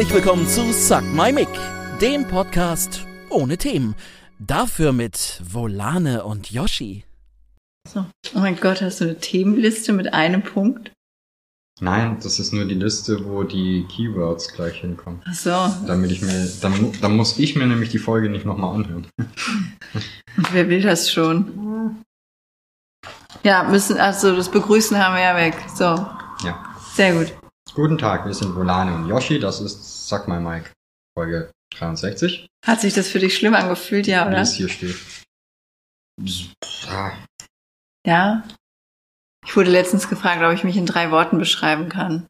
Herzlich willkommen zu Suck My Mic, dem Podcast ohne Themen. Dafür mit Volane und Yoshi. So. Oh mein Gott, hast du eine Themenliste mit einem Punkt? Nein, das ist nur die Liste, wo die Keywords gleich hinkommen. Ach so. Damit ich mir, dann, dann muss ich mir nämlich die Folge nicht nochmal anhören. Und wer will das schon? Ja, müssen, also das Begrüßen haben wir ja weg. So, Ja. sehr gut. Guten Tag, wir sind Volane und Yoshi, das ist Sag mal Mike, Folge 63, Hat sich das für dich schlimm angefühlt, ja, wie oder? es hier steht. Ah, Ja. Ich wurde letztens gefragt, ob ich mich in drei Worten beschreiben kann.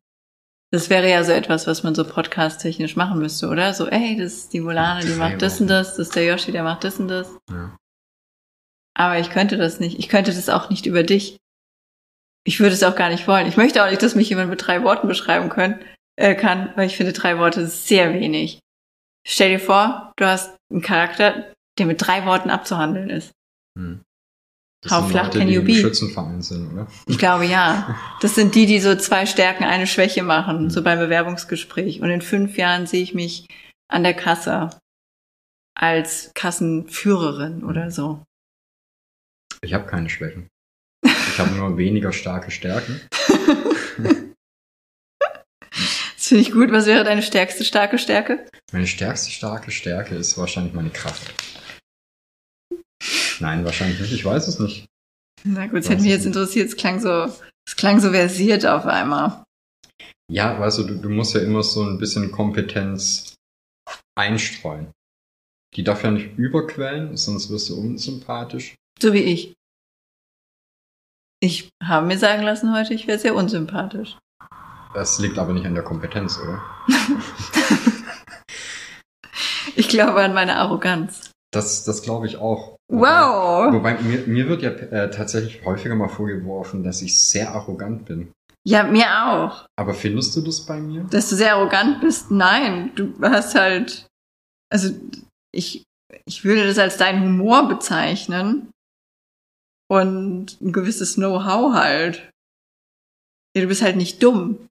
Das wäre ja so etwas, was man so podcast-technisch machen müsste, oder? So, ey, das ist die Volane, die macht das und das, das ist der Yoshi, der macht das und das. ja. Aber ich könnte das nicht. Ich könnte das auch nicht über dich. Ich würde es auch gar nicht wollen. Ich möchte auch nicht, dass mich jemand mit drei Worten beschreiben können, äh, kann, weil ich finde drei Worte sehr wenig. Stell dir vor, du hast einen Charakter, der mit drei Worten abzuhandeln ist. Hm. Das How flach can die you be? Schützenverein sind, oder? Ich glaube ja. Das sind die, die so zwei Stärken, eine Schwäche machen, so beim Bewerbungsgespräch. Und in fünf Jahren sehe ich mich an der Kasse als Kassenführerin oder so. Ich habe keine Schwächen. Ich habe nur weniger starke Stärken. Das finde ich gut. Was wäre deine stärkste starke Stärke? Meine stärkste starke Stärke ist wahrscheinlich meine Kraft. Nein, wahrscheinlich nicht. Ich weiß es nicht. Na gut, es hätte mich ich jetzt interessiert. Es klang so, es klang so versiert auf einmal. Ja, weißt du, du, du musst ja immer so ein bisschen Kompetenz einstreuen. Die darf ja nicht überquellen, sonst wirst du unsympathisch. So wie ich. Ich habe mir sagen lassen heute, ich wäre sehr unsympathisch. Das liegt aber nicht an der Kompetenz, oder? Ich glaube an meine Arroganz. Das, das glaube ich auch. Wow! Wobei mir, mir wird ja äh, tatsächlich häufiger mal vorgeworfen, dass ich sehr arrogant bin. Ja, mir auch. Aber findest du das bei mir? Dass du sehr arrogant bist. Nein, du hast halt, also ich, ich würde das als deinen Humor bezeichnen. Und ein gewisses Know-how halt. Ja, du bist halt nicht dumm.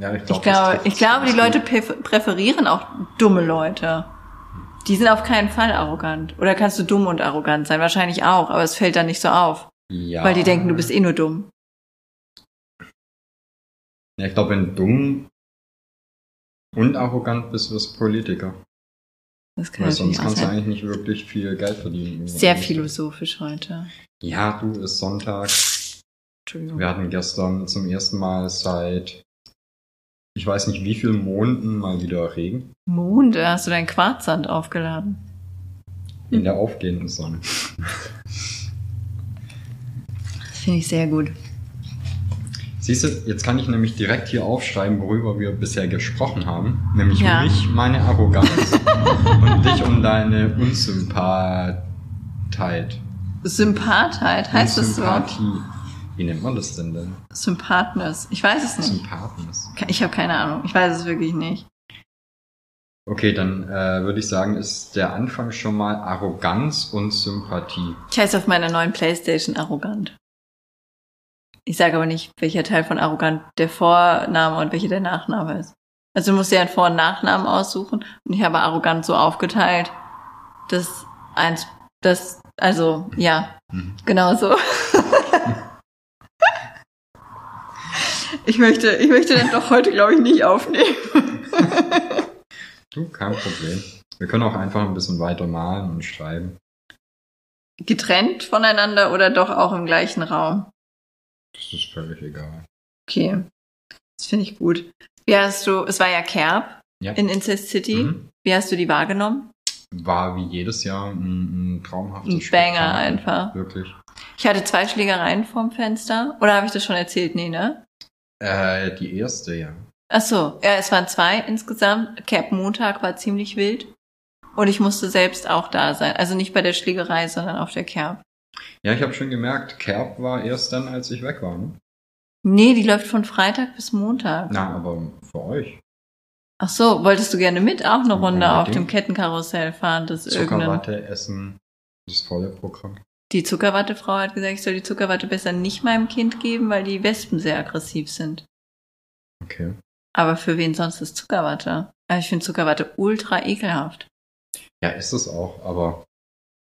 Ja, ich, Ich glaub, das glaube, ich glaube, die Leute präferieren auch dumme Leute. Die sind auf keinen Fall arrogant. Oder kannst du dumm und arrogant sein? Wahrscheinlich auch, aber es fällt dann nicht so auf. Ja. Weil die denken, du bist eh nur dumm. Ja, ich glaube, wenn du dumm und arrogant bist, wirst du Politiker. Das kann Weil sonst kannst du sein. eigentlich nicht wirklich viel Geld verdienen. Sehr philosophisch heute. Ja, du, ist Sonntag. Entschuldigung. Wir hatten gestern zum ersten Mal seit, ich weiß nicht wie vielen Monaten mal wieder Regen. Monde, hast du dein Quarzsand aufgeladen? In der aufgehenden Sonne. Das finde ich sehr gut. Siehst du, jetzt kann ich nämlich direkt hier aufschreiben, worüber wir bisher gesprochen haben. Nämlich Ja. mich, meine Arroganz und dich um deine Unsympathheit. Sympathheit, heißt das so? Wie nennt man das denn denn? Sympathnes. Ich weiß es nicht. Sympathness. Ich habe keine Ahnung. Ich weiß es wirklich nicht. Okay, dann äh, würde ich sagen, ist der Anfang schon mal Arroganz und Sympathie. Ich heiße auf meiner neuen Playstation arrogant. Ich sage aber nicht, welcher Teil von arrogant der Vorname und welcher der Nachname ist. Also du musst dir einen Vor- und Nachnamen aussuchen und ich habe arrogant so aufgeteilt, dass eins, das, also ja, Mhm. genau so. ich möchte, ich möchte dann doch heute, glaube ich, nicht aufnehmen. Du, kein Problem. Wir können auch einfach ein bisschen weiter malen und schreiben. Getrennt voneinander oder doch auch im gleichen Raum? Das ist völlig egal. Okay. Das finde ich gut. Wie hast du, es war ja Kerb Ja. in Incest City. Mhm. Wie hast du die wahrgenommen? War wie jedes Jahr ein, ein traumhaftes Ein Banger Spektakel. einfach. Wirklich. Ich hatte zwei Schlägereien vorm Fenster. Oder habe ich das schon erzählt? Nee, ne? Äh, die erste, ja. Ach so, ja, es waren zwei insgesamt. Cap Montag war ziemlich wild. Und ich musste selbst auch da sein. Also nicht bei der Schlägerei, sondern auf der Kerb. Ja, ich habe schon gemerkt, Kerb war erst dann, als ich weg war. Ne? Nee, die läuft von Freitag bis Montag. Na, aber für euch. Ach so, wolltest du gerne mit auch eine Runde auf dem Kettenkarussell fahren? Das irgendein, Zuckerwatte essen, das volle Programm. die Zuckerwattefrau hat gesagt, ich soll die Zuckerwatte besser nicht meinem Kind geben, weil die Wespen sehr aggressiv sind. Okay. Aber für wen sonst ist Zuckerwatte? Also ich finde Zuckerwatte ultra ekelhaft. Ja, ist es auch, aber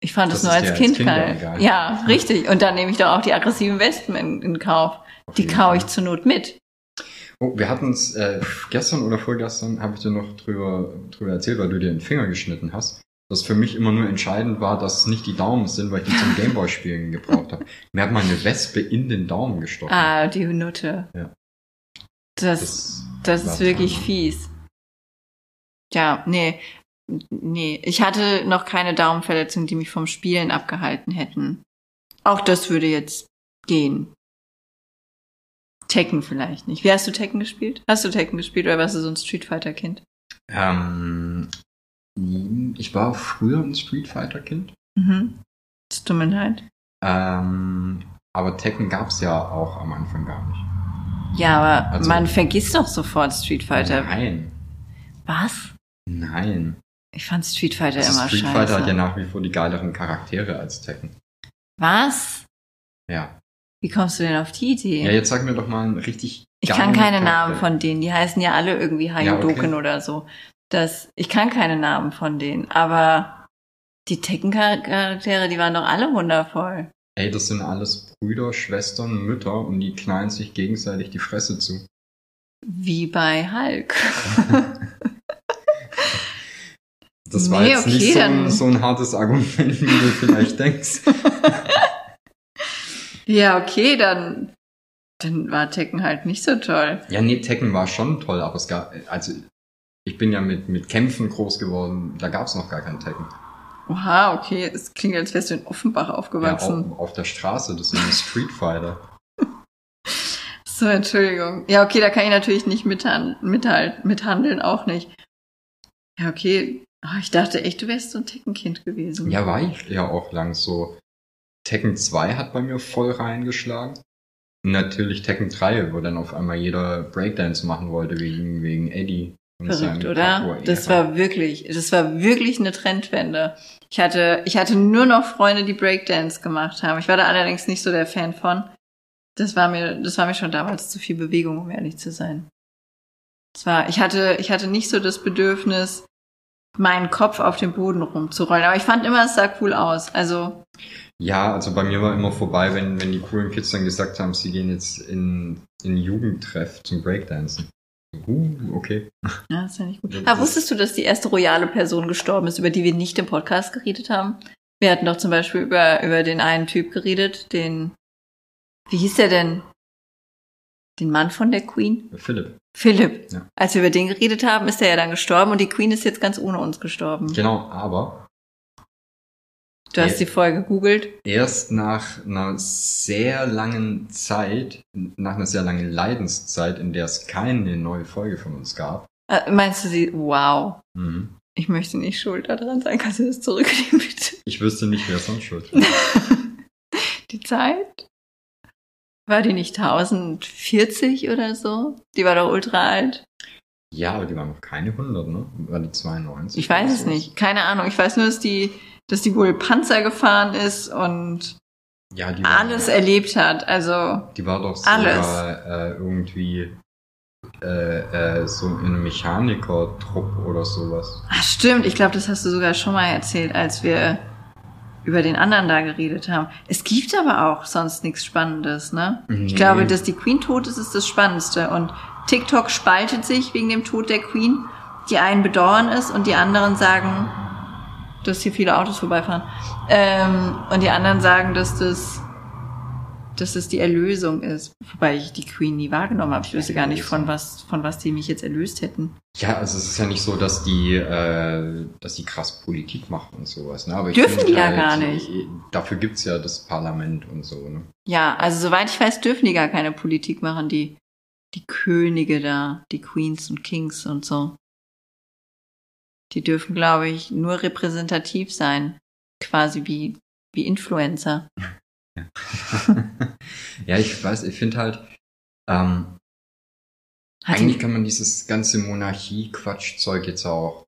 Ich fand Das es nur als Kind geil. egal. Ja, richtig. Und dann nehme ich doch auch die aggressiven Wespen in, in Kauf. auf Die kau ich zur Not mit. Oh, wir hatten es äh, gestern oder vorgestern, habe ich dir noch drüber, drüber erzählt, weil du dir den Finger geschnitten hast. Dass für mich immer nur entscheidend war, dass es nicht die Daumen sind, weil ich die zum Gameboy-Spielen gebraucht habe. Mir hat mal eine Wespe in den Daumen gestochen. Ah, die Nutte. Ja. Das, das war ist wirklich dran. fies. Ja, nee. Nee, ich hatte noch keine Daumenverletzungen, die mich vom Spielen abgehalten hätten. Auch das würde jetzt gehen. Tekken vielleicht nicht. Wie hast du Tekken gespielt? Hast du Tekken gespielt oder warst du so ein Street Fighter Kind? Ähm, ich war früher ein Street Fighter-Kind. Mhm. Das tut mir leid. Ähm, aber Tekken gab's ja auch am Anfang gar nicht. Ja, aber Also- man vergisst doch sofort Street Fighter. Nein. Was? Nein. Ich fand Street Fighter Also immer Street scheiße. Fighter hat ja nach wie vor die geileren Charaktere als Tekken. Was? Ja. Wie kommst du denn auf die Idee? Ja, jetzt sag mir doch mal einen richtig Ich kann keine Charakter. Namen von denen. Die heißen ja alle irgendwie Hayudoken Ja, okay. oder so. Das, ich kann keine Namen von denen. Aber die Tekken-Charaktere, die waren doch alle wundervoll. Ey, das sind alles Brüder, Schwestern, Mütter und die knallen sich gegenseitig die Fresse zu. Wie bei Hulk. Das war Nee, jetzt okay, nicht so ein, so ein hartes Argument, wie du vielleicht denkst. ja, okay, dann, dann war Tekken halt nicht so toll. Ja, nee, Tekken war schon toll, aber es gab, also ich bin ja mit, mit Kämpfen groß geworden, da gab's noch gar kein Tekken. Oha, okay. Es klingt, als wärst du in Offenbach Ja, aufgewachsen. auf, auf der Straße, das sind die Street Fighter. So, Entschuldigung. Ja, okay, da kann ich natürlich nicht mithan mithalten, mithandeln, auch nicht. Ja, okay. Ah, ich dachte echt, du wärst so ein Tekken-Kind gewesen. Ja, war ich ja auch lang so. Tekken 2 hat bei mir voll reingeschlagen. Natürlich Tekken 3, wo dann auf einmal jeder Breakdance machen wollte wegen, wegen Eddie. Verrückt, oder? Das war wirklich, das war wirklich eine Trendwende. Ich hatte, ich hatte nur noch Freunde, die Breakdance gemacht haben. Ich war da allerdings nicht so der Fan von. Das war mir, das war mir schon damals zu viel Bewegung, um ehrlich zu sein. Es war, ich hatte, ich hatte nicht so das Bedürfnis, meinen Kopf auf dem Boden rumzurollen. Aber ich fand immer, es sah cool aus. Also, Ja, also bei mir war immer vorbei, wenn, wenn die coolen Kids dann gesagt haben, sie gehen jetzt in, in Jugendtreff zum Breakdancen. Uh, okay. ja, ist ja nicht gut. Ah, wusstest du, dass die erste royale Person gestorben ist, über die wir nicht im Podcast geredet haben? Wir hatten doch zum Beispiel über, über den einen Typ geredet, den, wie hieß der denn? Den Mann von der Queen? Philipp. Philipp. Ja. Als wir über den geredet haben, ist er ja dann gestorben und die Queen ist jetzt ganz ohne uns gestorben. Genau, aber Du hast die Folge gegoogelt. erst nach einer sehr langen Zeit, nach einer sehr langen Leidenszeit, in der es keine neue Folge von uns gab. Äh, meinst du sie, wow, Mhm. ich möchte nicht schuld daran sein, kannst du das zurücknehmen, bitte? Ich wüsste nicht, wer sonst schuld ist. die Zeit? War die nicht 1040 oder so? Die war doch ultra alt. Ja, aber die waren noch keine 100, ne? War die 92? Ich weiß es sowas? nicht. Keine Ahnung. Ich weiß nur, dass die, dass die wohl Panzer gefahren ist und Ja, die war, alles erlebt hat. Also, Die war doch Alles. sogar äh, irgendwie äh, äh, so in einem Mechaniker-Trupp oder sowas. ach stimmt. Ich glaube, das hast du sogar schon mal erzählt, als wir über den anderen da geredet haben. Es gibt aber auch sonst nichts Spannendes, ne? Nee. Ich glaube, dass die Queen tot ist, ist das Spannendste. Und TikTok spaltet sich wegen dem Tod der Queen. Die einen bedauern es und die anderen sagen, dass hier viele Autos vorbeifahren. Ähm, und die anderen sagen, dass das, dass das die Erlösung ist. Wobei ich die Queen nie wahrgenommen habe. Ich wüsste gar nicht, von was, von was die mich jetzt erlöst hätten. Ja, also es ist ja nicht so, dass die, äh, dass die krass Politik macht und sowas. Ne? Aber Dürfen die ja halt, gar nicht. Dafür gibt's ja das Parlament und so. Ne? Ja, also soweit ich weiß, dürfen die gar keine Politik machen, die, die Könige da, die Queens und Kings und so. Die dürfen, glaube ich, nur repräsentativ sein. Quasi wie, wie Influencer. ja, ich weiß, ich finde halt, ähm, Hat eigentlich kann man dieses ganze Monarchie-Quatschzeug jetzt auch,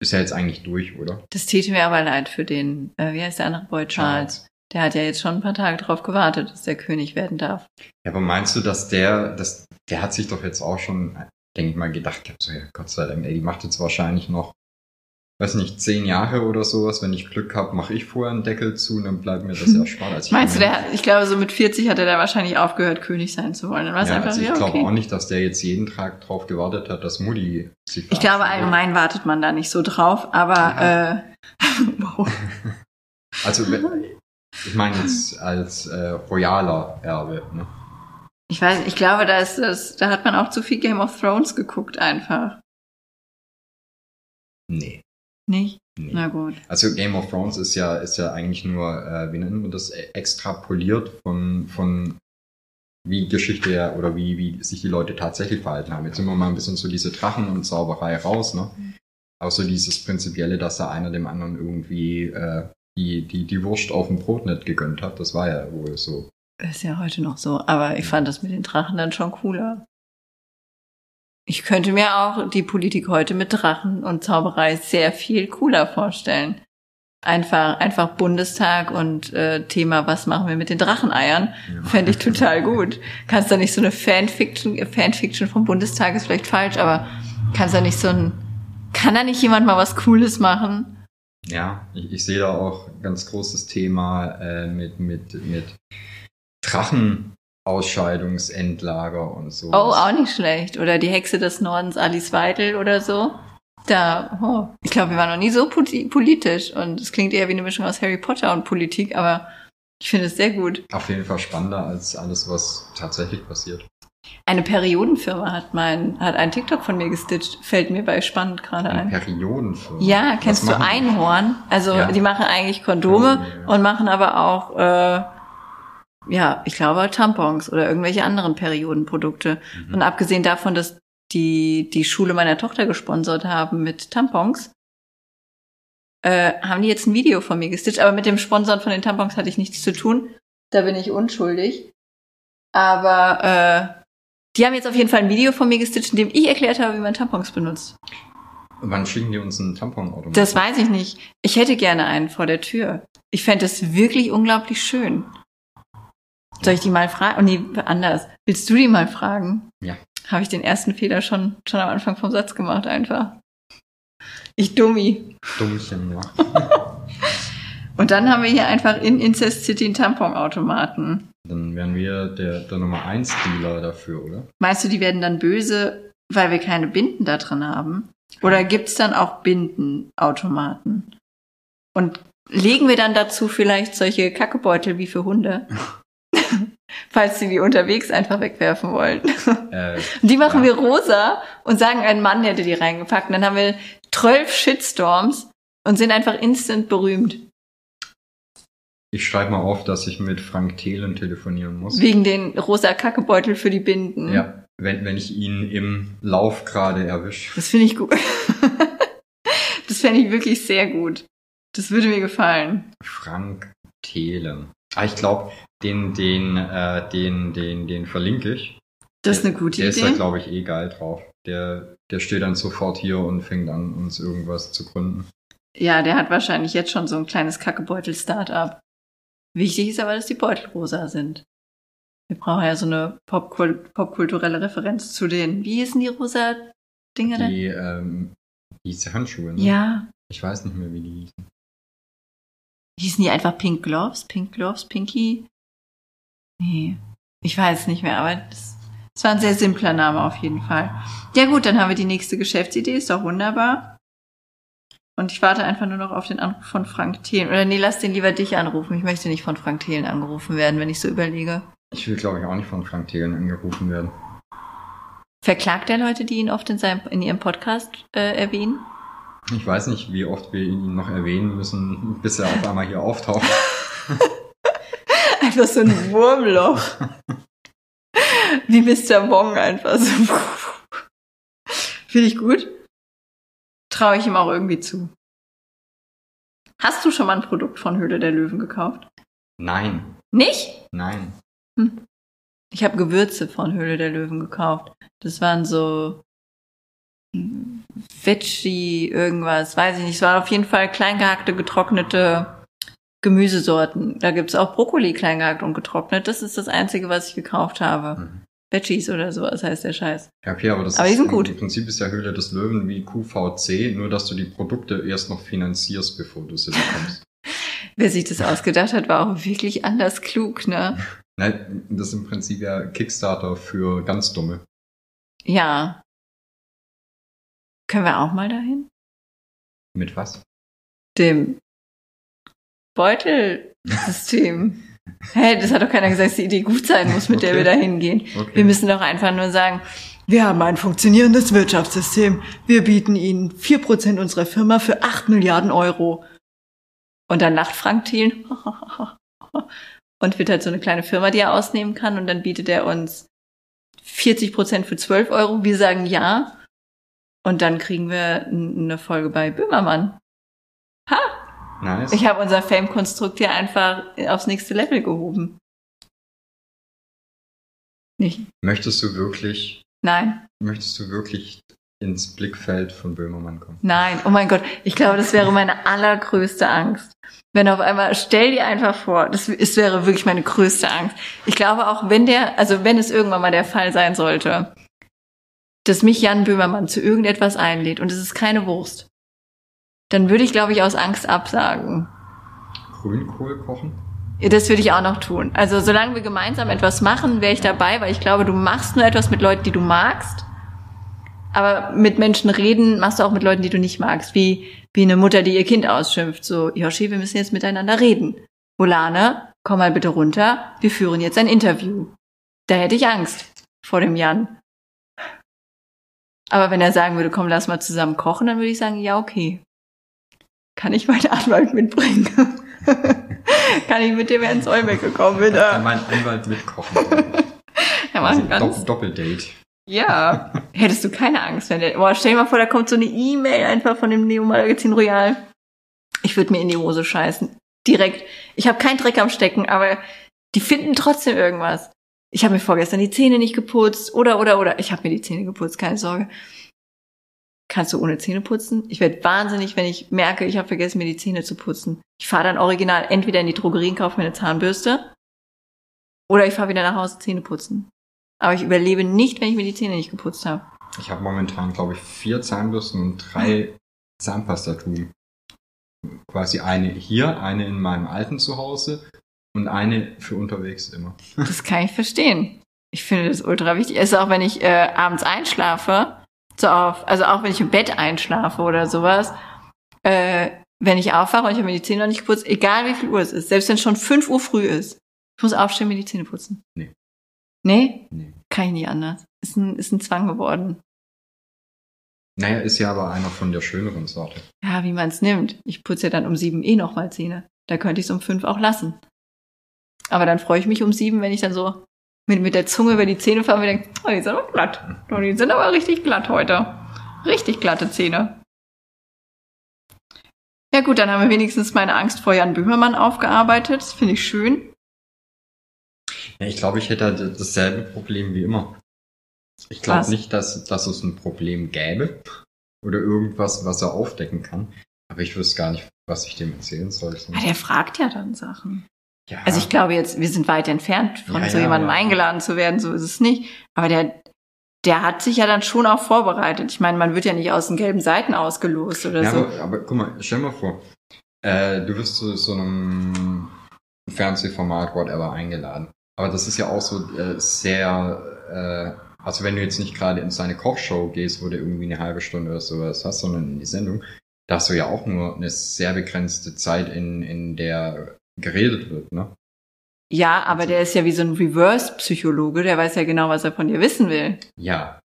ist ja jetzt eigentlich durch, oder? das täte mir aber leid für den, äh, wie heißt der andere Boy, Charles. Der hat ja jetzt schon ein paar Tage drauf gewartet, dass der König werden darf. Ja, aber meinst du, dass der, dass, der hat sich doch jetzt auch schon denke ich mal, gedacht habe, so, ja, Gott sei Dank, ey, die macht jetzt wahrscheinlich noch, weiß nicht, zehn Jahre oder sowas. Wenn ich Glück habe, mache ich vorher einen Deckel zu und dann bleibt mir das erspart. Also ich Meinst du, der, ich glaube, so mit 40 hat er da wahrscheinlich aufgehört, König sein zu wollen. Dann war ja, einfach, also ich ja, glaube okay. auch nicht, dass der jetzt jeden Tag drauf gewartet hat, dass Mutti sich Ich glaube, allgemein wartet man da nicht so drauf, aber äh, wow. Also, ich meine jetzt als äh, royaler Erbe. Ne? ich weiß, ich glaube, da ist das, da hat man auch zu viel Game of Thrones geguckt einfach. Nee. Nicht? nee. Na gut. Also Game of Thrones ist ja, ist ja eigentlich nur, äh, wie nennt man das, äh, extrapoliert von, von wie Geschichte ja, oder wie, wie sich die Leute tatsächlich verhalten haben. Jetzt sind wir mal ein bisschen so diese Drachen und Zauberei raus, ne? Auch so dieses Prinzipielle, dass da einer dem anderen irgendwie äh, die, die, die Wurst auf dem Brot nicht gegönnt hat. Das war ja wohl so. Ist ja heute noch so, aber ich fand das mit den Drachen dann schon cooler. Ich könnte mir auch die Politik heute mit Drachen und Zauberei sehr viel cooler vorstellen. Einfach, einfach Bundestag und äh, Thema, was machen wir mit den Dracheneiern? Ja. Fände ich total gut. Kannst da nicht so eine Fanfiction, Fanfiction vom Bundestag ist vielleicht falsch, aber kannst da nicht so ein, kann da nicht jemand mal was Cooles machen? Ja, ich, ich sehe da auch ein ganz großes Thema äh, mit, mit, mit Drachenausscheidungsendlager und so. Oh, auch nicht schlecht. Oder die Hexe des Nordens, Alice Weidel oder so. Da, oh, ich glaube, wir waren noch nie so poli- politisch und es klingt eher wie eine Mischung aus Harry Potter und Politik, aber ich finde es sehr gut. Auf jeden Fall spannender als alles, was tatsächlich passiert. Eine Periodenfirma hat mein, hat einen TikTok von mir gestitcht, fällt mir bei spannend gerade Ein. Periodenfilm. Ja, kennst du? Einhorn? Also Ja. die machen eigentlich Kondome Kondome, ja. und machen aber auch, äh, ja, ich glaube Tampons oder irgendwelche anderen Periodenprodukte. Mhm. Und abgesehen davon, dass die die Schule meiner Tochter gesponsert haben mit Tampons, äh, haben die jetzt ein Video von mir gestitcht. Aber mit dem Sponsoren von den Tampons hatte ich nichts zu tun. Da bin ich unschuldig. Aber äh, die haben jetzt auf jeden Fall ein Video von mir gestitcht, in dem ich erklärt habe, wie man Tampons benutzt. Wann schicken die uns einen Tamponautomat? Das weiß ich nicht. Ich hätte gerne einen vor der Tür. Ich fände es wirklich unglaublich schön. Soll ich die mal fragen? Oh nee, anders. Willst du die mal fragen? Ja. Habe ich den ersten Fehler schon, schon am Anfang vom Satz gemacht, einfach. Ich Dummi. Dummchen, ja. Und dann haben wir hier einfach in Incest City einen Tamponautomaten. Dann wären wir der, der Nummer 1 Dealer dafür, oder? Meinst du, die werden dann böse, weil wir keine Binden da drin haben? Oder gibt's dann auch Bindenautomaten? Und legen wir dann dazu vielleicht solche Kackebeutel wie für Hunde? Falls sie die unterwegs einfach wegwerfen wollen. Äh, Die machen Ja. wir rosa und sagen, ein Mann hätte die reingepackt. Und dann haben wir zwölf Shitstorms und sind einfach instant berühmt. ich schreibe mal auf, dass ich mit Frank Thelen telefonieren muss. Wegen den rosa Kackebeutel für die Binden. Ja, wenn, wenn ich ihn im Lauf gerade erwische. Das finde ich gut. das fände ich wirklich sehr gut. Das würde mir gefallen. Frank Thelen. Ah, ich glaube, den, den, äh, den, den, den verlinke ich. Das ist eine gute Der ist da, Idee. glaube ich, eh geil drauf. Der, der steht dann sofort hier und fängt an, uns irgendwas zu gründen. Ja, der hat wahrscheinlich jetzt schon so ein kleines Kackebeutel-Startup. Wichtig ist aber, dass die Beutel rosa sind. Wir brauchen ja so eine Popkul popkulturelle Referenz zu den, wie hießen die rosa Dinger denn? Die, ähm, diese Handschuhe, ne? Ja. Ich weiß nicht mehr, wie die hießen. Hießen die einfach Pink Gloves? Pink Gloves? Pinky? Nee. Ich weiß nicht mehr, aber das, das war ein sehr simpler Name auf jeden Fall. Ja gut, dann haben wir die nächste Geschäftsidee, ist doch wunderbar. Und ich warte einfach nur noch auf den Anruf von Frank Thelen. Oder nee, lass den lieber dich anrufen. Ich möchte nicht von Frank Thelen angerufen werden, wenn ich so überlege. Ich will, glaube ich, auch nicht von Frank Thelen angerufen werden. Verklagt er Leute, die ihn oft in, seinem, in ihrem Podcast äh, erwähnen? Ich weiß nicht, wie oft wir ihn noch erwähnen müssen, bis er auf einmal hier auftaucht. Einfach so ein Wurmloch. Wie Mr. Wong einfach so. Finde ich gut. Traue ich ihm auch irgendwie zu. Hast du schon mal ein Produkt von Höhle der Löwen gekauft? Nein, Nicht? nein. Ich habe Gewürze von Höhle der Löwen gekauft. Das waren so hm, Veggie, irgendwas, weiß ich nicht. Es waren auf jeden Fall klein gehackte, getrocknete Gemüsesorten. Da gibt's auch Brokkoli klein gehackt und getrocknet. Das ist das Einzige, was ich gekauft habe. Mhm. Veggies oder sowas heißt der Scheiß. Ja, okay, aber das Aber ist, sind gut. im Prinzip ist ja Höhle des Löwen wie QVC, nur dass du die Produkte erst noch finanzierst, bevor du sie bekommst. Wer sich das ausgedacht hat, war auch wirklich anders klug, ne? Nein, das ist im Prinzip ja Kickstarter für ganz Dumme. Ja. Können wir auch mal dahin? Mit was? Dem Beutelsystem. Hä, das hat doch keiner gesagt, dass die Idee gut sein muss, mit der Okay. wir da hingehen. Okay. Wir müssen doch einfach nur sagen, wir haben ein funktionierendes Wirtschaftssystem. Wir bieten Ihnen 4% unserer Firma für 8 Milliarden Euro. Und dann lacht Frank Thielen und wird halt so eine kleine Firma, die er ausnehmen kann. Und dann bietet er uns 40% für 12 Euro. Wir sagen ja. Und dann kriegen wir eine Folge bei Böhmermann. Nice. Ich habe unser Fame-Konstrukt hier einfach aufs nächste Level gehoben. Nicht? Möchtest du wirklich, Nein, möchtest du wirklich ins Blickfeld von Böhmermann kommen? nein. Oh mein Gott, ich glaube, das wäre meine allergrößte Angst. Wenn auf einmal, stell dir einfach vor, das es wäre wirklich meine größte Angst. Ich glaube auch, wenn der, also wenn es irgendwann mal der Fall sein sollte, dass mich Jan Böhmermann zu irgendetwas einlädt und es ist keine Wurst, dann würde ich, glaube ich, aus Angst absagen. Grünkohl kochen? Das würde ich auch noch tun. Also solange wir gemeinsam etwas machen, wäre ich dabei, weil ich glaube, du machst nur etwas mit Leuten, die du magst. Aber mit Menschen reden machst du auch mit Leuten, die du nicht magst. Wie, wie eine Mutter, die ihr Kind ausschimpft. So, Yoshi, wir müssen jetzt miteinander reden. Volane, komm mal bitte runter. Wir führen jetzt ein Interview. Da hätte ich Angst vor dem Jan. Aber wenn er sagen würde, komm, lass mal zusammen kochen, dann würde ich sagen, ja, okay. Kann ich meinen Anwalt mitbringen? Kann ich mit dem Herrn Zollbeck gekommen bin? Kann mein Anwalt mitkochen? er Also ganz, Dopp Doppeldate. ja. Hättest du keine Angst, wenn der, boah, stell dir mal vor, da kommt so eine E-Mail einfach von dem Neo Magazin Royal. Ich würde mir in die Hose scheißen. Direkt. Ich habe keinen Dreck am Stecken, aber die finden trotzdem irgendwas. Ich habe mir vorgestern die Zähne nicht geputzt oder oder oder. Ich habe mir die Zähne geputzt, keine Sorge. Kannst du ohne Zähne putzen? Ich werde wahnsinnig, wenn ich merke, ich habe vergessen, mir die Zähne zu putzen. Ich fahre dann original entweder in die Drogerie und kaufe mir eine Zahnbürste oder ich fahre wieder nach Hause Zähne putzen. Aber ich überlebe nicht, wenn ich mir die Zähne nicht geputzt habe. Ich habe momentan, glaube ich, vier Zahnbürsten und drei Zahnpastatuben. Quasi eine hier, eine in meinem alten Zuhause und eine für unterwegs immer. Das kann ich verstehen. Ich finde das ultra wichtig. Also auch wenn ich äh, abends einschlafe, so auf, also auch wenn ich im Bett einschlafe oder sowas, äh, wenn ich aufwache und ich habe mir die Zähne noch nicht geputzt, egal wie viel Uhr es ist, selbst wenn es schon 5 Uhr früh ist, ich muss aufstehen, mir die Zähne putzen. Nee. Nee? Nee. Kann ich nicht anders. Ist ein, ist ein Zwang geworden. Naja, ist ja aber einer von der schöneren Sorte. Ja, wie man es nimmt. Ich putze ja dann um sieben eh nochmal Zähne. Da könnte ich es um fünf auch lassen. Aber dann freue ich mich um sieben, wenn ich dann so mit, mit der Zunge über die Zähne fahre und mir denke, oh, die sind aber glatt. Oh, die sind aber richtig glatt heute. Richtig glatte Zähne. Ja gut, dann haben wir wenigstens meine Angst vor Jan Böhmermann aufgearbeitet. Das finde ich schön. Ja, ich glaube, ich hätte halt dasselbe Problem wie immer. Ich glaube nicht, dass, dass es ein Problem gäbe oder irgendwas, was er aufdecken kann. Aber ich wüsste gar nicht, was ich dem erzählen soll. Ah, der fragt ja dann Sachen. Ja, Also ich glaube jetzt, wir sind weit entfernt von Ja, so ja, jemandem aber- eingeladen zu werden, so ist es nicht. Aber der, der hat sich ja dann schon auch vorbereitet. Ich meine, man wird ja nicht aus den gelben Seiten ausgelost oder ja, so. aber, aber guck mal, stell mal vor, äh, du wirst zu so einem Fernsehformat, whatever, eingeladen. Aber das ist ja auch so äh, sehr, äh, also wenn du jetzt nicht gerade in seine Kochshow gehst, wo du irgendwie eine halbe Stunde oder sowas hast, sondern in die Sendung, da hast du ja auch nur eine sehr begrenzte Zeit, in, in der geredet wird, ne? Ja, aber der ist ja wie so ein Reverse-Psychologe, der weiß ja genau, was er von dir wissen will. Ja.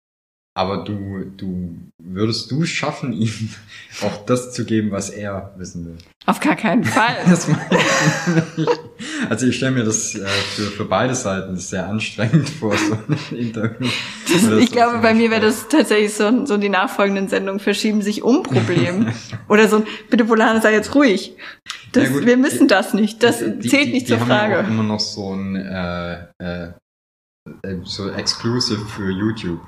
Aber du, du, würdest du es schaffen, ihm auch das zu geben, was er wissen will? Auf gar keinen Fall. Ich. Also ich stelle mir das äh, für, für beide Seiten sehr anstrengend vor, so ein Interview. Das, ich so glaube, bei mir wäre das tatsächlich so, so die nachfolgenden Sendungen verschieben sich um Problem. Oder so ein, bitte Polane, sei jetzt ruhig. Das, Ja, wir müssen das nicht. Das Die- zählt die, nicht die zur haben ja Frage. immer noch so ein äh, äh, äh, so exclusive für YouTube,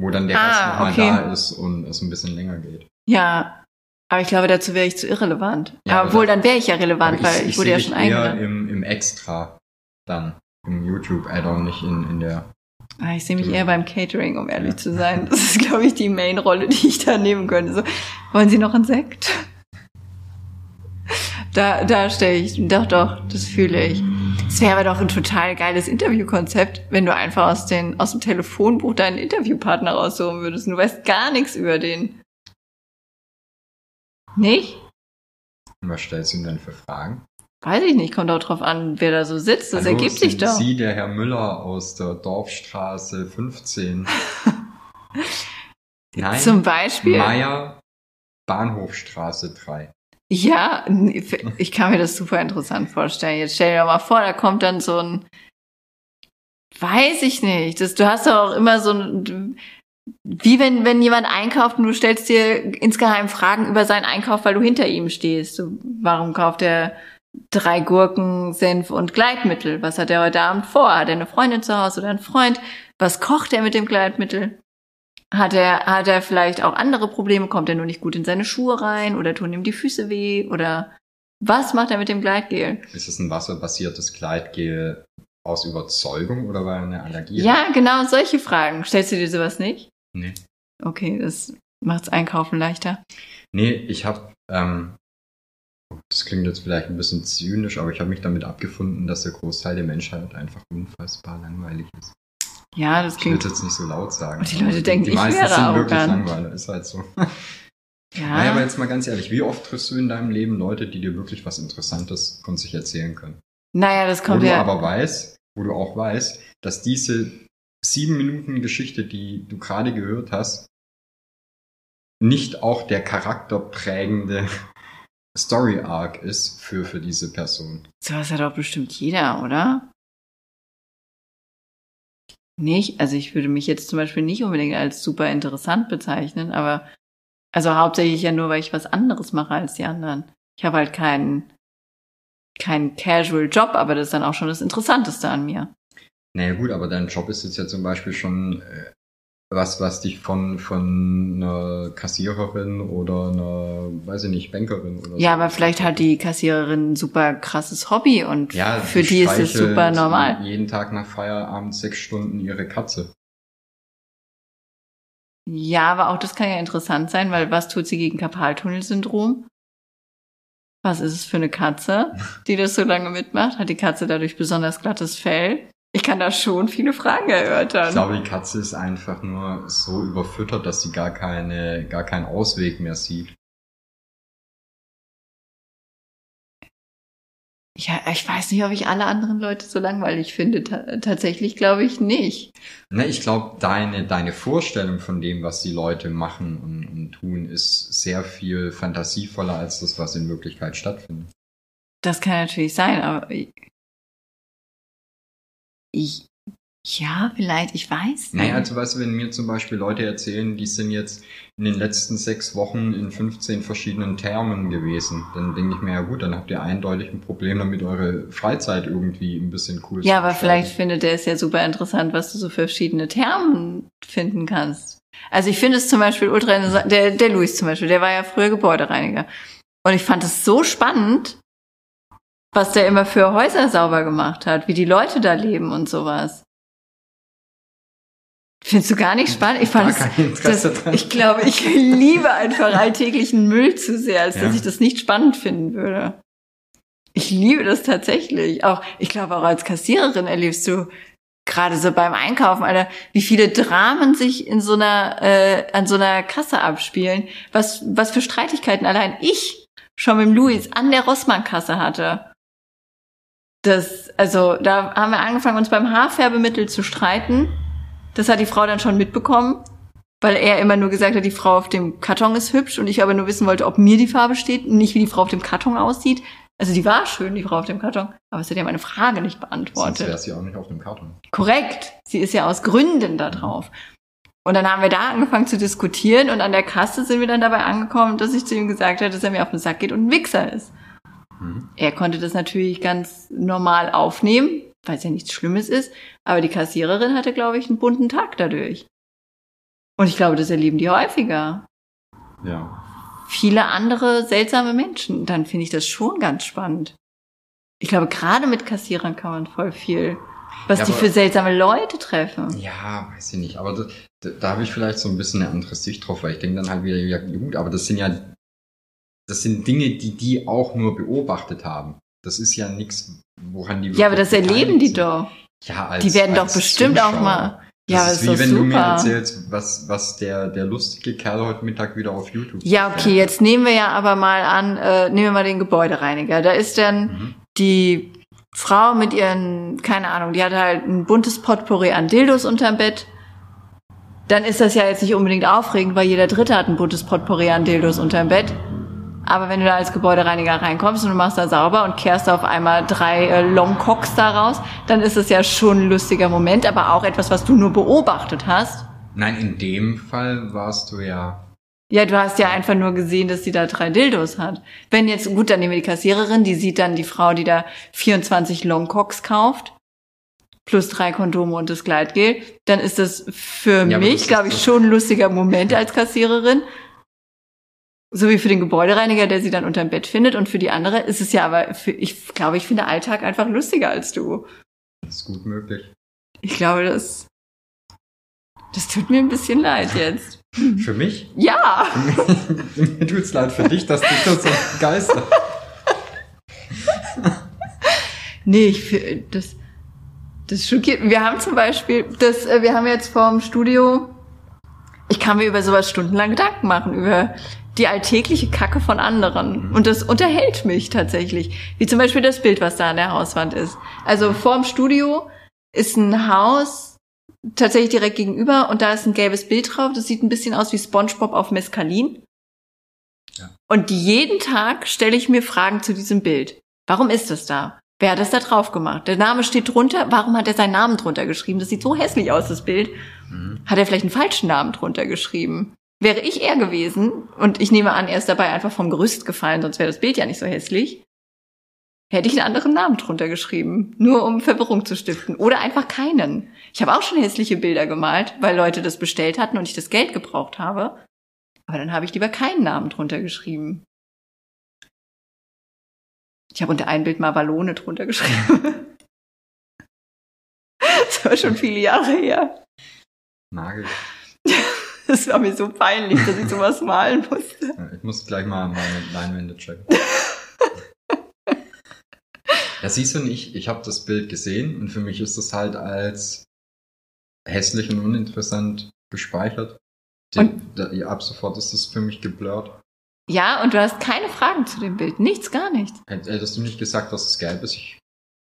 wo dann der Ah, Rest nochmal okay. da ist und es ein bisschen länger geht. Ja, aber ich glaube, dazu wäre ich zu irrelevant. Ja, aber Obwohl, da- dann wäre ich ja relevant, weil ich, wurde seh ja schon eingeladen. im, im Extra dann im YouTube-Add-on, nicht in, in der Ah, ich sehe mich eher beim Catering, um ehrlich zu sein. Das ist, glaube ich, die Main-Rolle, die ich da nehmen könnte. So, wollen Sie noch einen Sekt? Da, da stelle ich, doch, doch, das fühle ich. Es wäre aber doch ein total geiles Interviewkonzept, wenn du einfach aus, den, aus dem Telefonbuch deinen Interviewpartner raussuchen würdest. Und du weißt gar nichts über den. Nicht? Was stellst du ihm denn für Fragen? Weiß ich nicht, kommt auch drauf an, wer da so sitzt. Das Hallo, ergibt sich doch. Sie, der Herr Müller aus der Dorfstraße 15. Nein, Zum Beispiel. Meier, Bahnhofstraße 3. Ja, ich kann mir das super interessant vorstellen. Jetzt stell dir doch mal vor, da kommt dann so ein, weiß ich nicht, das, du hast doch auch immer so ein, wie wenn, wenn jemand einkauft und du stellst dir insgeheim Fragen über seinen Einkauf, weil du hinter ihm stehst. Warum kauft er drei Gurken, Senf und Gleitmittel? Was hat er heute Abend vor? Hat er eine Freundin zu Hause oder einen Freund? Was kocht er mit dem Gleitmittel? Hat er, hat er vielleicht auch andere Probleme? Kommt er nur nicht gut in seine Schuhe rein oder tun ihm die Füße weh? Oder was macht er mit dem Gleitgel? Ist es ein wasserbasiertes Gleitgel aus Überzeugung oder weil er eine Allergie? Ja, genau solche Fragen. Stellst du dir sowas nicht? Nee. Okay, das macht's Einkaufen leichter. Nee, ich habe, ähm, das klingt jetzt vielleicht ein bisschen zynisch, aber ich habe mich damit abgefunden, dass der Großteil der Menschheit einfach unfassbar langweilig ist. Ja, das Ich klingt. es jetzt nicht so laut sagen. Und die Leute denken, die ich meisten wäre sind wirklich arrogant. langweilig, ist halt so. Naja, aber Ja, jetzt mal ganz ehrlich, wie oft triffst du in deinem Leben Leute, die dir wirklich was Interessantes von sich erzählen können? naja, das Wo kommt du ja. aber weißt, wo du auch weißt, dass diese sieben Minuten Geschichte, die du gerade gehört hast, nicht auch der charakterprägende Story Arc ist für, für diese Person. Sowas hat doch bestimmt jeder, oder? Nicht? Also ich würde mich jetzt zum Beispiel nicht unbedingt als super interessant bezeichnen, aber also hauptsächlich ja nur, weil ich was anderes mache als die anderen. Ich habe halt keinen keinen Casual Job, aber das ist dann auch schon das Interessanteste an mir. Naja gut, aber dein Job ist jetzt ja zum Beispiel schon äh, was, was dich von, von einer Kassiererin oder einer, weiß ich nicht, Bankerin oder so. Ja, aber vielleicht hat die Kassiererin ein super krasses Hobby und Ja, für die ist es super normal. Jeden Tag nach Feierabend sechs Stunden ihre Katze. Ja, aber auch das kann ja interessant sein, weil was tut sie gegen Karpaltunnelsyndrom? Was ist es für eine Katze, die das so lange mitmacht? Hat die Katze dadurch besonders glattes Fell? Ich kann da schon viele Fragen erörtern. Ich glaube, die Katze ist einfach nur so überfüttert, dass sie gar keine, gar keinen Ausweg mehr sieht. ja, ich weiß nicht, ob ich alle anderen Leute so langweilig finde. Ta tatsächlich glaube ich nicht. Ne, ich glaube, deine, deine Vorstellung von dem, was die Leute machen und, und tun, ist sehr viel fantasievoller als das, was in Wirklichkeit stattfindet. Das kann natürlich sein, aber ich, ja, vielleicht, ich weiß nicht. Naja, also weißt du, wenn mir zum Beispiel Leute erzählen, die sind jetzt in den letzten sechs Wochen in 15 verschiedenen Thermen gewesen, dann denke ich mir, ja gut, dann habt ihr eindeutig ein Problem damit, eure Freizeit irgendwie ein bisschen cool zu Ja, aber gestalten. vielleicht findet er es ja super interessant, was du so für verschiedene Termen finden kannst. Also ich finde es zum Beispiel ultra interessant, der, der Luis zum Beispiel, der war ja früher Gebäudereiniger. Und ich fand es so spannend, was der immer für Häuser sauber gemacht hat, wie die Leute da leben und sowas. Findest du gar nicht spannend? Ich fand es, das, ich glaube, ich liebe einfach alltäglichen Müll zu sehr, als Ja. dass ich das nicht spannend finden würde. Ich liebe das tatsächlich. Auch, ich glaube, auch als Kassiererin erlebst du gerade so beim Einkaufen, Alter, wie viele Dramen sich in so einer, äh, an so einer Kasse abspielen. Was, was für Streitigkeiten allein ich schon mit Luis an der Rossmann-Kasse hatte. Das, also, da haben wir angefangen, uns beim Haarfärbemittel zu streiten. Das hat die Frau dann schon mitbekommen, weil er immer nur gesagt hat, die Frau auf dem Karton ist hübsch und ich aber nur wissen wollte, ob mir die Farbe steht und nicht, wie die Frau auf dem Karton aussieht. Also die war schön, die Frau auf dem Karton, aber sie hat ja meine Frage nicht Sonst beantwortet. wäre sie auch nicht auf dem Karton. Korrekt. Sie ist ja aus Gründen da drauf. Und dann haben wir da angefangen zu diskutieren und an der Kasse sind wir dann dabei angekommen, dass ich zu ihm gesagt habe, dass er mir auf den Sack geht und ein Wichser ist. Mhm. Er konnte das natürlich ganz normal aufnehmen, weil es ja nichts Schlimmes ist, aber die Kassiererin hatte, glaube ich, einen bunten Tag dadurch. Und ich glaube, das erleben die häufiger. Ja. Viele andere seltsame Menschen. Dann finde ich das schon ganz spannend. Ich glaube, gerade mit Kassierern kann man voll viel Was Ja, die aber- für seltsame Leute treffen. Ja, weiß ich nicht. Aber da, da, da habe ich vielleicht so ein bisschen eine andere Sicht drauf, weil ich denke dann halt wieder, ja gut, aber das sind ja, das sind Dinge, die die auch nur beobachtet haben. Das ist ja nichts, woran die Ja, aber das erleben die beteiligt doch. sind. Ja, als, Die werden doch bestimmt auch Zuschauer. mal. Das Ja, ist ist wie wenn du mir super. erzählst, was, was der, der lustige Kerl heute Mittag wieder auf YouTube Ja, okay, jetzt nehmen wir ja aber mal an, äh, nehmen wir mal den Gebäudereiniger. Da ist dann Mhm. die Frau mit ihren, keine Ahnung, die hat halt ein buntes Potpourri an Dildos unterm Bett. Dann ist das ja jetzt nicht unbedingt aufregend, weil jeder Dritte hat ein buntes Potpourri an Dildos unterm Bett. Aber wenn du da als Gebäudereiniger reinkommst und du machst da sauber und kehrst auf einmal drei äh, Longcocks da raus, dann ist es ja schon ein lustiger Moment, aber auch etwas, was du nur beobachtet hast. Nein, in dem Fall warst du ja. Ja, du hast ja einfach nur gesehen, dass sie da drei Dildos hat. Wenn jetzt, gut, dann nehmen wir die Kassiererin, die sieht dann die Frau, die da 24 Longcocks kauft, plus drei Kondome und das Gleitgel, dann ist das für Ja, mich, glaube ich, schon ein lustiger Moment als Kassiererin. So wie für den Gebäudereiniger, der sie dann unterm Bett findet. Und für die andere ist es ja aber, für, ich glaube, ich finde Alltag einfach lustiger als du. Das ist gut möglich. Ich glaube, das, das tut mir ein bisschen leid jetzt. Für mich? Ja! Mir tut's leid für dich, dass das so begeistert. Nee, ich fi- das, das schockiert. Wir haben zum Beispiel, das, äh, wir haben jetzt vorm Studio, ich kann mir über sowas stundenlang Gedanken machen, über die alltägliche Kacke von anderen. Und das unterhält mich tatsächlich. Wie zum Beispiel das Bild, was da an der Hauswand ist. Also vorm Studio ist ein Haus tatsächlich direkt gegenüber und da ist ein gelbes Bild drauf. Das sieht ein bisschen aus wie SpongeBob auf Mescalin. Ja. Und jeden Tag stelle ich mir Fragen zu diesem Bild. Warum ist das da? Wer hat das da drauf gemacht? Der Name steht drunter. Warum hat er seinen Namen drunter geschrieben? Das sieht so hässlich aus, das Bild. Mhm. Hat er vielleicht einen falschen Namen drunter geschrieben? Wäre ich er gewesen, und ich nehme an, er ist dabei einfach vom Gerüst gefallen, sonst wäre das Bild ja nicht so hässlich, hätte ich einen anderen Namen drunter geschrieben, nur um Verwirrung zu stiften. Oder einfach keinen. Ich habe auch schon hässliche Bilder gemalt, weil Leute das bestellt hatten und ich das Geld gebraucht habe. Aber dann habe ich lieber keinen Namen drunter geschrieben. Ich habe unter ein Bild mal Wallone drunter geschrieben. das war schon viele Jahre her. Nagel. Das war mir so peinlich, dass ich sowas malen musste. Ich muss gleich mal meine Leinwände checken. ja, siehst du nicht, ich habe das Bild gesehen und für mich ist das halt als hässlich und uninteressant gespeichert. Die, da, ja, ab sofort ist das für mich geblurrt. Ja, und du hast keine Fragen zu dem Bild. Nichts, gar nichts. Hätt- Hättest du nicht gesagt, dass es gelb ist, ich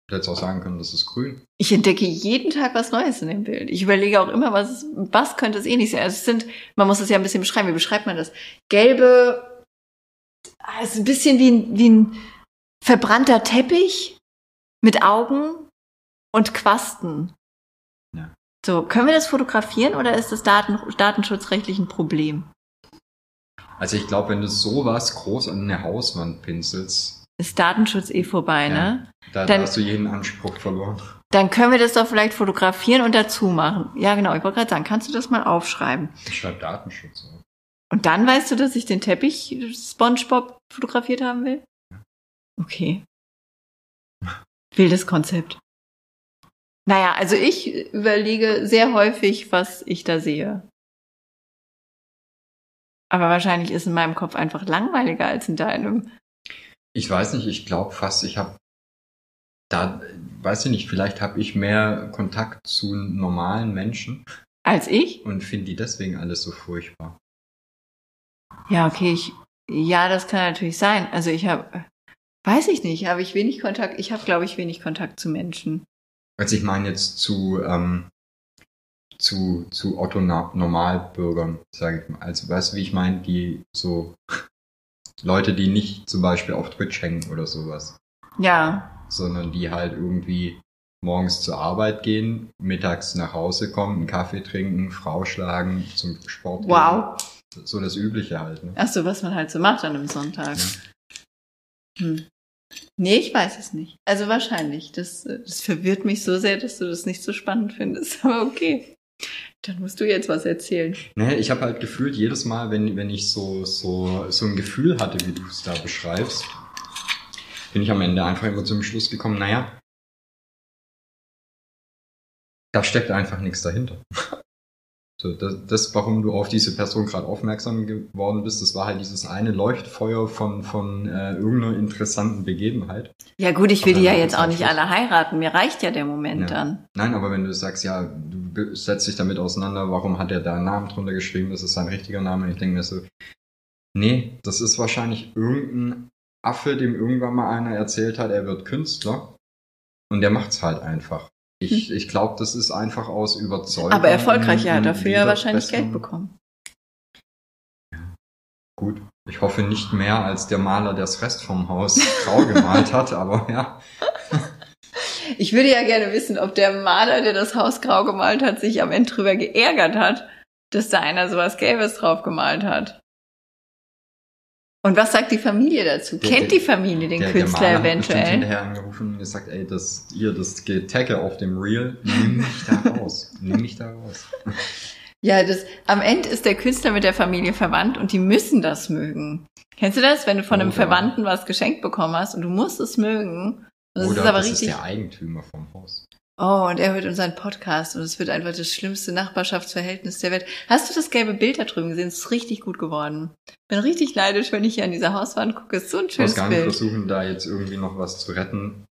hätte jetzt auch sagen können, das ist grün. Ich entdecke jeden Tag was Neues in dem Bild. Ich überlege auch immer, was, was könnte es eh nicht sein. Also es sind, man muss es ja ein bisschen beschreiben. Wie beschreibt man das? Gelbe, es ist ein bisschen wie ein, wie ein verbrannter Teppich mit Augen und Quasten. Ja. So, können wir das fotografieren oder ist das Daten, datenschutzrechtlich ein Problem? Also ich glaube, wenn du sowas groß an eine Hauswand pinselst, Ist Datenschutz eh vorbei, Ja. ne? da Dann- hast du jeden Anspruch verloren. Dann können wir das doch vielleicht fotografieren und dazu machen. Ja, genau. Ich wollte gerade sagen, kannst du das mal aufschreiben? Ich schreibe Datenschutz auf. Und dann weißt du, dass ich den Teppich SpongeBob fotografiert haben will? Okay. Wildes Konzept. Naja, also ich überlege sehr häufig, was ich da sehe. Aber wahrscheinlich ist in meinem Kopf einfach langweiliger als in deinem. Ich weiß nicht, ich glaube fast, ich habe da, weiß ich nicht, vielleicht habe ich mehr Kontakt zu normalen Menschen Als ich? und finde die deswegen alles so furchtbar. Ja, okay, ich, ja, das kann natürlich sein. Also ich habe, weiß ich nicht, habe ich wenig Kontakt. Ich habe, glaube ich, wenig Kontakt zu Menschen. Also ich meine jetzt zu, ähm, zu, zu Otto Normalbürgern, sage ich mal. Also weißt du, wie ich meine, die so Leute, die nicht zum Beispiel auf Twitch hängen oder sowas, Ja, sondern die halt irgendwie morgens zur Arbeit gehen, mittags nach Hause kommen, einen Kaffee trinken, Frau schlagen, zum Sport wow. gehen. So das Übliche halt. Ne? Ach so, was man halt so macht an einem Sonntag. Ja. Hm. Nee, ich weiß es nicht. Also wahrscheinlich. Das, das verwirrt mich so sehr, dass du das nicht so spannend findest. Aber okay. Dann musst du jetzt was erzählen. Nee, ich habe halt gefühlt jedes Mal, wenn, wenn ich so, so, so ein Gefühl hatte, wie du es da beschreibst, bin ich am Ende einfach immer zum Schluss gekommen, naja, da steckt einfach nichts dahinter. Das, das, warum du auf diese Person gerade aufmerksam geworden bist, das war halt dieses eine Leuchtfeuer von, von äh, irgendeiner interessanten Begebenheit. Ja gut, ich will die ja jetzt auch nicht alle heiraten. Mir reicht ja der Moment Ja. dann. Nein, aber wenn du sagst, ja, du setzt dich damit auseinander, warum hat er da einen Namen drunter geschrieben, das ist sein richtiger Name, und ich denke mir so, nee, das ist wahrscheinlich irgendein Affe, dem irgendwann mal einer erzählt hat, er wird Künstler und der macht's halt einfach. Ich, ich glaube, das ist einfach aus Überzeugung. Aber erfolgreich, ja. Dafür ja wahrscheinlich Geld bekommen. Gut, ich hoffe nicht mehr als der Maler, der das Rest vom Haus grau gemalt hat, aber ja. Ich würde ja gerne wissen, ob der Maler, der das Haus grau gemalt hat, sich am Ende drüber geärgert hat, dass da einer sowas Gelbes drauf gemalt hat. Und was sagt die Familie dazu? Der- Kennt der- die Familie den der, Künstler der eventuell? hinterher angerufen und gesagt, ey, das, ihr, das Getagge auf dem Reel, nimm mich da raus. nimm mich da raus. Ja, das, am Ende ist der Künstler mit der Familie verwandt und die müssen das mögen. Kennst du das, wenn du von einem Oder- Verwandten was geschenkt bekommen hast und du musst es mögen? Das Oder ist aber das richtig. ist der Eigentümer vom Haus. Oh, und er hört unseren Podcast und es wird einfach das schlimmste Nachbarschaftsverhältnis der Welt. Hast du das gelbe Bild da drüben gesehen? Es ist richtig gut geworden. Bin richtig neidisch, wenn ich hier an dieser Hauswand gucke. Es ist so ein Ich muss schönes gar nicht Bild. versuchen, da jetzt irgendwie noch was zu retten.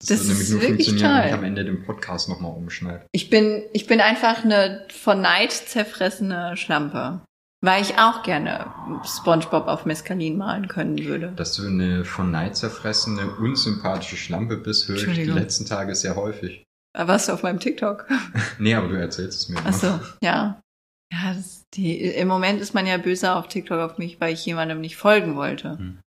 Das, Das nämlich ist nur wirklich funktionieren, wenn toll. ich am Ende den Podcast nochmal umschneide. Ich bin, ich bin einfach eine von Neid zerfressene Schlampe. Weil ich auch gerne Spongebob auf Mescalin malen können würde. Dass du eine von Neid zerfressene, unsympathische Schlampe bist, höre ich die letzten Tage sehr häufig. Warst du auf meinem TikTok? Nee, aber du erzählst es mir. Ach so, ja. Ja, die, im Moment ist man ja böse auf TikTok auf mich, weil ich jemandem nicht folgen wollte. Hm.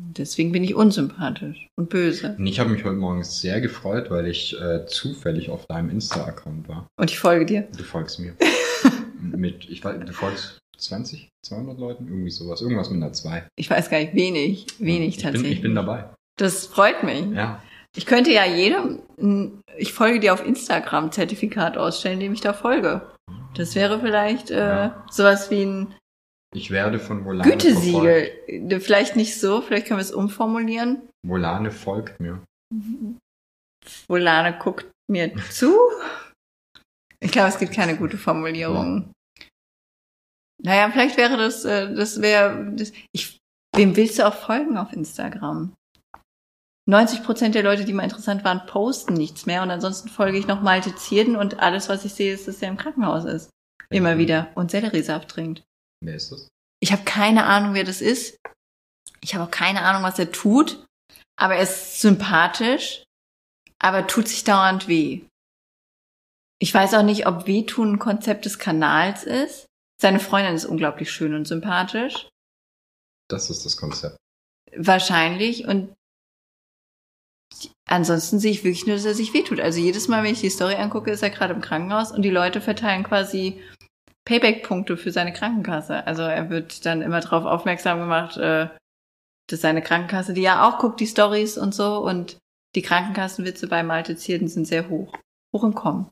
Deswegen bin ich unsympathisch und böse. Und ich habe mich heute Morgen sehr gefreut, weil ich äh, zufällig auf deinem Insta-Account war. Und ich folge dir. Du folgst mir. mit, ich weiß, du folgst 20, 200 Leuten? Irgendwie sowas. Irgendwas mit einer 2. Ich weiß gar nicht, wenig, wenig ich tatsächlich. Bin, ich bin dabei. Das freut mich. Ja. Ich könnte ja jedem, ich folge dir auf Instagram Zertifikat ausstellen, dem ich da folge. Das wäre vielleicht äh, Ja. sowas wie ein Ich werde von Volane verfolgt. Gütesiegel. Vielleicht nicht so, vielleicht können wir es umformulieren. Volane folgt mir. Volane guckt mir zu. Ich glaube, es gibt keine gute Formulierung. Naja, vielleicht wäre das, äh, das wäre, das, ich, wem willst du auch folgen auf Instagram? 90 Prozent der Leute, die mal interessant waren, posten nichts mehr und ansonsten folge ich noch Malte Zierden und alles, was ich sehe, ist, dass er im Krankenhaus ist. Immer wieder. Und Selleriesaft trinkt. Wer ist das? Ich habe keine Ahnung, wer das ist. Ich habe auch keine Ahnung, was er tut. Aber er ist sympathisch, aber tut sich dauernd weh. Ich weiß auch nicht, ob Wehtun ein Konzept des Kanals ist. Seine Freundin ist unglaublich schön und sympathisch. Das ist das Konzept. Wahrscheinlich. Und ansonsten sehe ich wirklich nur, dass er sich wehtut. Also jedes Mal, wenn ich die Story angucke, ist er gerade im Krankenhaus und die Leute verteilen quasi Payback-Punkte für seine Krankenkasse. Also er wird dann immer darauf aufmerksam gemacht, äh, dass seine Krankenkasse, die ja auch guckt, die Stories und so, und die Krankenkassenwitze bei Malte Zierden sind sehr hoch. Hoch im Kommen.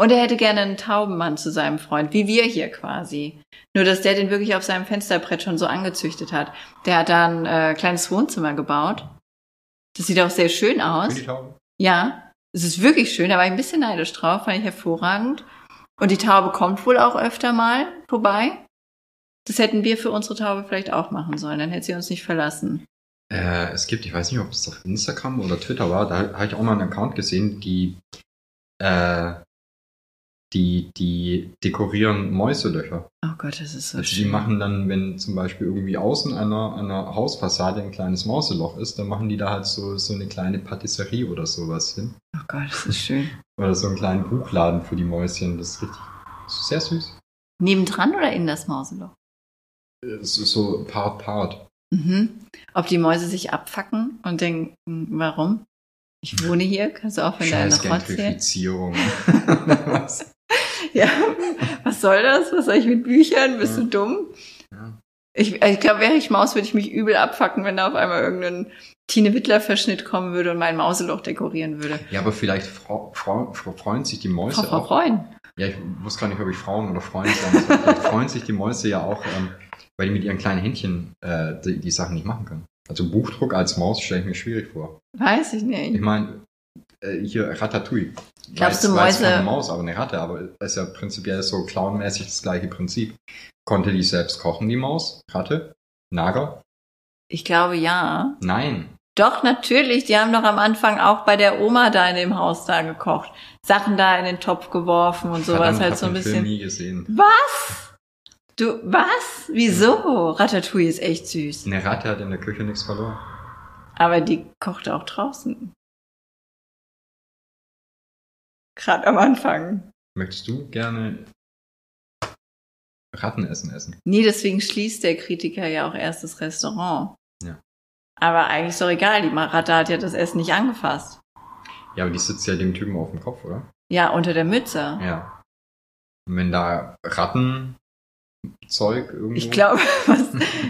Und er hätte gerne einen Taubenmann zu seinem Freund, wie wir hier quasi. Nur, dass der den wirklich auf seinem Fensterbrett schon so angezüchtet hat. Der hat da ein äh, kleines Wohnzimmer gebaut. Das sieht auch sehr schön aus. Für die Taube? Ja, es ist wirklich schön. Da war ich ein bisschen neidisch drauf, fand ich hervorragend. Und die Taube kommt wohl auch öfter mal vorbei. Das hätten wir für unsere Taube vielleicht auch machen sollen. Dann hätte sie uns nicht verlassen. Äh, es gibt, ich weiß nicht, ob es auf Instagram oder Twitter war, da habe ich auch mal einen Account gesehen, die, äh, die, die dekorieren Mäuselöcher. Oh Gott, das ist so Also die schön. machen dann, wenn zum Beispiel irgendwie außen einer, einer Hausfassade ein kleines Mauseloch ist, dann machen die da halt so, so eine kleine Patisserie oder sowas hin. Oh Gott, das ist schön. Oder so einen kleinen Buchladen für die Mäuschen. Das ist richtig, das ist sehr süß. Nebendran oder in das Mauseloch? Es ist so Part, Part. Mhm. Ob die Mäuse sich abfacken und denken, warum? Ich wohne hier, kannst du auch wenn deine Scheiß Rotze. Gentrifizierung. Ja, was soll das? Was soll ich mit Büchern? Bist du Ja. dumm? Ja. Ich, ich glaube, wäre ich Maus, würde ich mich übel abfacken, wenn da auf einmal irgendein Tine Wittler-Verschnitt kommen würde und mein Mauseloch dekorieren würde. Ja, aber vielleicht Frau, Frau, Frau, freuen sich die Mäuse Frau, Frau auch. Freuen. Ja, ich wusste gar nicht, ob ich Frauen oder Freunde sagen soll. Vielleicht freuen sich die Mäuse ja auch, ähm, weil die mit ihren kleinen Händchen äh, die, die Sachen nicht machen können. Also Buchdruck als Maus stelle ich mir schwierig vor. Weiß ich nicht. Ich meine, äh, hier Ratatouille. Glaubst du, Weiß- weiß Mäuse- keine Maus, aber eine Ratte, aber ist ja prinzipiell so clownmäßig das gleiche Prinzip. Konnte die selbst kochen, die Maus? Ratte? Nager? Ich glaube ja. Nein. Doch, natürlich. Die haben doch am Anfang auch bei der Oma da in dem Haus da gekocht. Sachen da in den Topf geworfen und sowas Verdammt, halt so ein den Film bisschen. nie gesehen. Was? Du, was? Wieso? Ratatouille ist echt süß. Eine Ratte hat in der Küche nichts verloren. Aber die kocht auch draußen. Gerade am Anfang. Möchtest du gerne Rattenessen essen? Nee, deswegen schließt der Kritiker ja auch erst das Restaurant. Ja. Aber eigentlich ist doch egal, die Ratte hat ja das Essen nicht angefasst. Ja, aber die sitzt ja dem Typen auf dem Kopf, oder? Ja, unter der Mütze. Ja. Und wenn da Rattenzeug irgendwo... Ich glaube, was,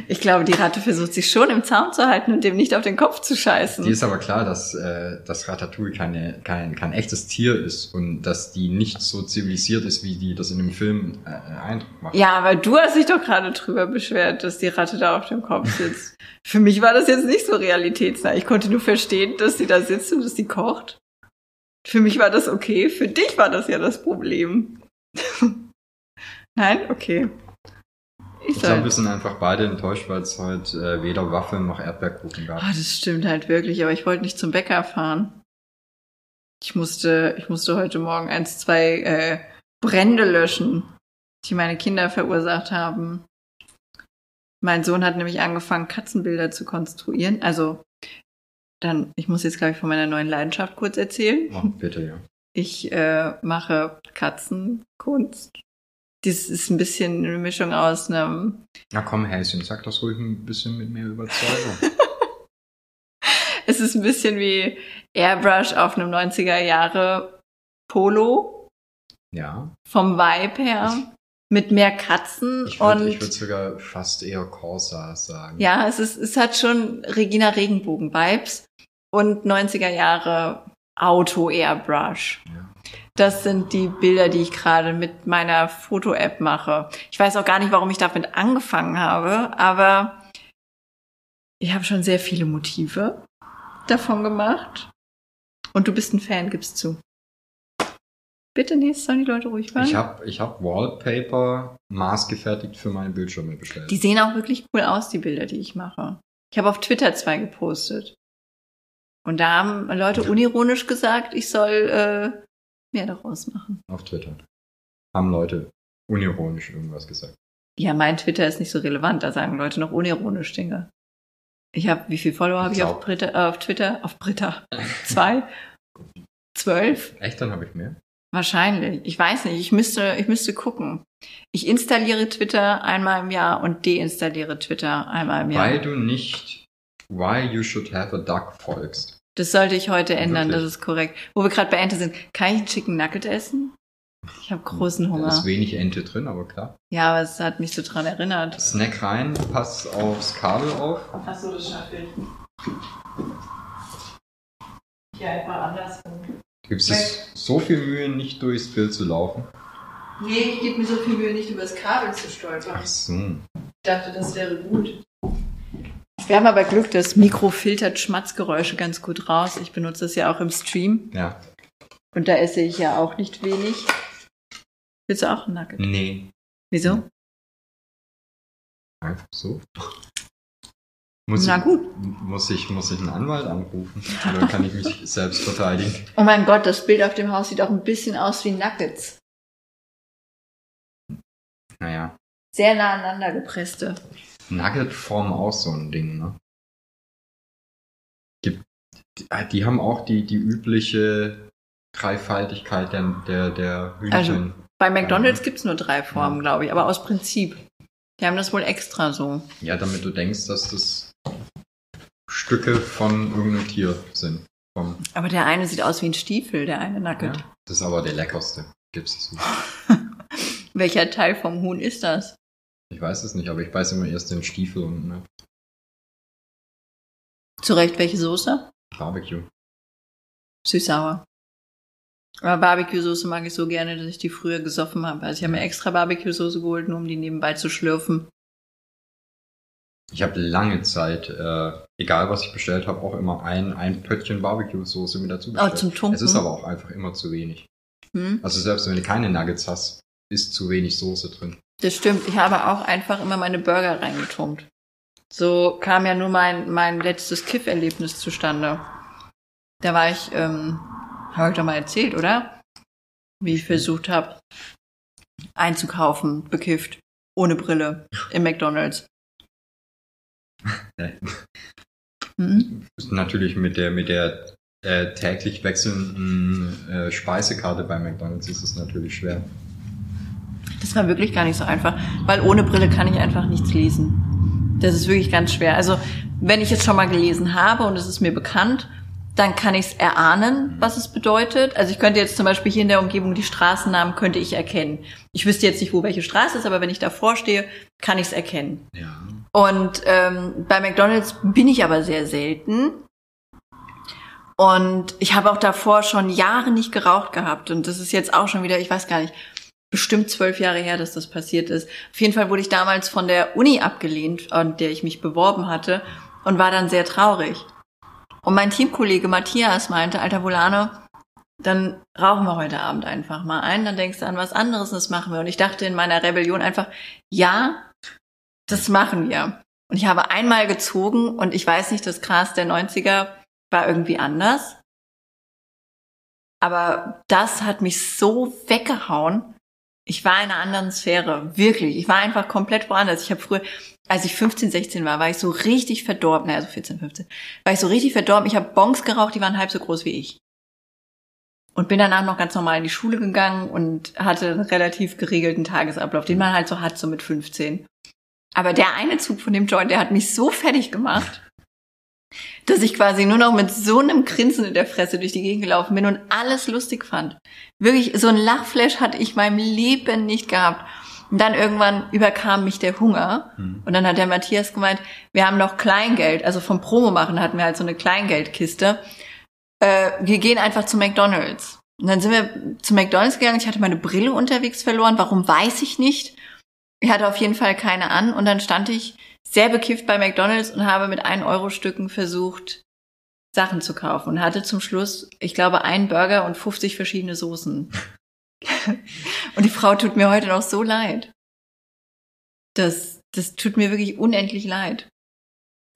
ich glaube, die Ratte versucht sich schon im Zaum zu halten und dem nicht auf den Kopf zu scheißen. Die ist aber klar, dass äh, das Ratatouille keine, kein, kein echtes Tier ist und dass die nicht so zivilisiert ist, wie die das in dem Film äh, Eindruck macht. ja, aber du hast dich doch gerade drüber beschwert, dass die Ratte da auf dem Kopf sitzt. Für mich war das jetzt nicht so realitätsnah. Ich konnte nur verstehen, dass sie da sitzt und dass sie kocht. Für mich war das okay. Für dich war das ja das Problem. Nein? Okay. Ich glaube, wir sind einfach beide enttäuscht, weil es heute äh, weder Waffeln noch Erdbeerkuchen gab. Ah, das stimmt halt wirklich, aber ich wollte nicht zum Bäcker fahren. Ich musste, ich musste heute Morgen eins, zwei äh, Brände löschen, die meine Kinder verursacht haben. Mein Sohn hat nämlich angefangen, Katzenbilder zu konstruieren. Also dann, ich muss jetzt, glaube ich, von meiner neuen Leidenschaft kurz erzählen. Oh, bitte, ja. Ich äh, mache Katzenkunst. Das ist ein bisschen eine Mischung aus einem Na komm, Häschen, sag das ruhig ein bisschen mit mehr Überzeugung. Es ist ein bisschen wie Airbrush auf einem 90er Jahre Polo ja. vom Vibe her mit mehr Katzen Ich würde und ich würd sogar fast eher Corsa sagen. ja, es ist es hat schon Regina Regenbogen Vibes und 90er Jahre Auto Airbrush. Ja. Das sind die Bilder, die ich gerade mit meiner Foto-App mache. Ich weiß auch gar nicht, warum ich damit angefangen habe, aber ich habe schon sehr viele Motive davon gemacht. Und du bist ein Fan, gibst zu. Bitte, nee, sollen die Leute ruhig hören. Ich habe ich hab Wallpaper maßgefertigt für meine Bildschirme bestellt. die sehen auch wirklich cool aus, die Bilder, die ich mache. Ich habe auf Twitter zwei gepostet. Und da haben Leute unironisch gesagt, ich soll äh, mehr daraus machen. Auf Twitter. Haben Leute unironisch irgendwas gesagt. Ja, mein Twitter ist nicht so relevant. Da sagen Leute noch unironisch Dinge. Ich habe, wie viel Follower habe ich auf, Britta, äh, auf Twitter? Auf Britta? Zwei? Zwölf? Echt, dann habe ich mehr? Wahrscheinlich. Ich weiß nicht. Ich müsste, ich müsste gucken. Ich installiere Twitter einmal im Jahr und deinstalliere Twitter einmal im Jahr. Weil du nicht Why You Should Have a Duck folgst. Das sollte ich heute ändern, Wirklich? das ist korrekt. Wo wir gerade bei Ente sind, kann ich einen Chicken Nugget essen? Ich habe großen Da Hunger. ist wenig Ente drin, aber klar. Ja, aber es hat mich so dran erinnert. Snack rein, pass aufs Kabel auf. Achso, das schaffe ich. Ja, einfach andersrum. Gibst dir so viel Mühe, nicht durchs Bild zu laufen. Nee, ich gebe mir so viel Mühe, nicht übers Kabel zu stolpern. Ach so. Ich dachte, das wäre gut. Wir haben aber Glück, das Mikro filtert Schmatzgeräusche ganz gut raus. Ich benutze das ja auch im Stream. Ja. Und da esse ich ja auch nicht wenig. Willst du auch einen Nugget? Nee. Wieso? Einfach so. Muss Na ich, gut. Muss ich, muss ich einen Anwalt anrufen? Oder kann ich mich selbst verteidigen? Oh mein Gott, das Bild auf dem Haus sieht auch ein bisschen aus wie Nuggets. Naja. Sehr nah aneinander gepresste. Nugget formen auch so ein Ding, ne? Gibt, die, die haben auch die, die übliche Dreifaltigkeit der, der, der Hühnchen. Also, Bei McDonalds gibt's nur drei Formen, glaube ich, aber aus Prinzip. Die haben das wohl extra so. ja, damit du denkst, dass das Stücke von irgendeinem Tier sind. Vom, Aber der eine sieht aus wie ein Stiefel, der eine Nugget. ja, das ist aber der leckerste. Gibt's es nicht. Welcher Teil vom Huhn ist das? Ich weiß es nicht, aber ich beiß immer erst den Stiefel und ne, Zurecht, welche Soße? Barbecue. Süß-sauer. Aber Barbecue-Soße mag ich so gerne, dass ich die früher gesoffen habe. Also ich habe mir extra Barbecue-Soße geholt, nur um die nebenbei zu schlürfen. Ich habe lange Zeit, äh, egal was ich bestellt habe, auch immer ein, ein Pöttchen Barbecue-Soße mit dazu bestellt. Oh, zum Tunken. Es ist aber auch einfach immer zu wenig. Hm? Also selbst wenn du keine Nuggets hast, ist zu wenig Soße drin. Das stimmt. Ich habe auch einfach immer meine Burger reingetunkt. So kam ja nur mein, mein letztes Kiff-Erlebnis zustande. Da war ich, ähm, habe ich doch mal erzählt, oder? Wie ich versucht habe, einzukaufen, bekifft, ohne Brille, im McDonalds. Nee. Hm? Natürlich mit der, mit der äh, täglich wechselnden äh, Speisekarte bei McDonalds ist es natürlich schwer. Das war wirklich gar nicht so einfach, weil ohne Brille kann ich einfach nichts lesen. Das ist wirklich ganz schwer. Also, wenn ich es schon mal gelesen habe und es ist mir bekannt, dann kann ich es erahnen, was es bedeutet. Also ich könnte jetzt zum Beispiel hier in der Umgebung die Straßennamen könnte ich erkennen. Ich wüsste jetzt nicht, wo welche Straße ist, aber wenn ich davor stehe, kann ich es erkennen. Ja. Und ähm, bei McDonald's bin ich aber sehr selten. Und ich habe auch davor schon Jahre nicht geraucht gehabt. Und das ist jetzt auch schon wieder, ich weiß gar nicht, bestimmt zwölf Jahre her, dass das passiert ist. Auf jeden Fall wurde ich damals von der Uni abgelehnt, an der ich mich beworben hatte und war dann sehr traurig. Und mein Teamkollege Matthias meinte, alter Volane, dann rauchen wir heute Abend einfach mal ein, dann denkst du an was anderes das machen wir. Und ich dachte in meiner Rebellion einfach, ja, das machen wir. Und ich habe einmal gezogen und ich weiß nicht, das Gras der 90er war irgendwie anders. Aber das hat mich so weggehauen. Ich war in einer anderen Sphäre, wirklich. Ich war einfach komplett woanders. Ich habe früher, als ich 15, 16 war, war ich so richtig verdorben, naja, so 14, 15, war ich so richtig verdorben. Ich habe Bonks geraucht, die waren halb so groß wie ich. Und bin danach noch ganz normal in die Schule gegangen und hatte einen relativ geregelten Tagesablauf, den man halt so hat, so mit 15. Aber der eine Zug von dem Joint, der hat mich so fertig gemacht, dass ich quasi nur noch mit so einem Grinsen in der Fresse durch die Gegend gelaufen bin und alles lustig fand. Wirklich, so ein Lachflash hatte ich meinem Leben nicht gehabt. Und dann irgendwann überkam mich der Hunger. Hm. Und dann hat der Matthias gemeint, wir haben noch Kleingeld. Also vom Promo machen hatten wir halt so eine Kleingeldkiste. Äh, wir gehen einfach zu McDonalds. Und dann sind wir zu McDonalds gegangen. Ich hatte meine Brille unterwegs verloren. Warum weiß ich nicht. Ich hatte auf jeden Fall keine an. Und dann stand ich sehr bekifft bei McDonalds und habe mit 1-Euro-Stücken versucht, Sachen zu kaufen. Und hatte zum Schluss, ich glaube, einen Burger und 50 verschiedene Soßen. und die Frau tut mir heute noch so leid. Das, das tut mir wirklich unendlich leid.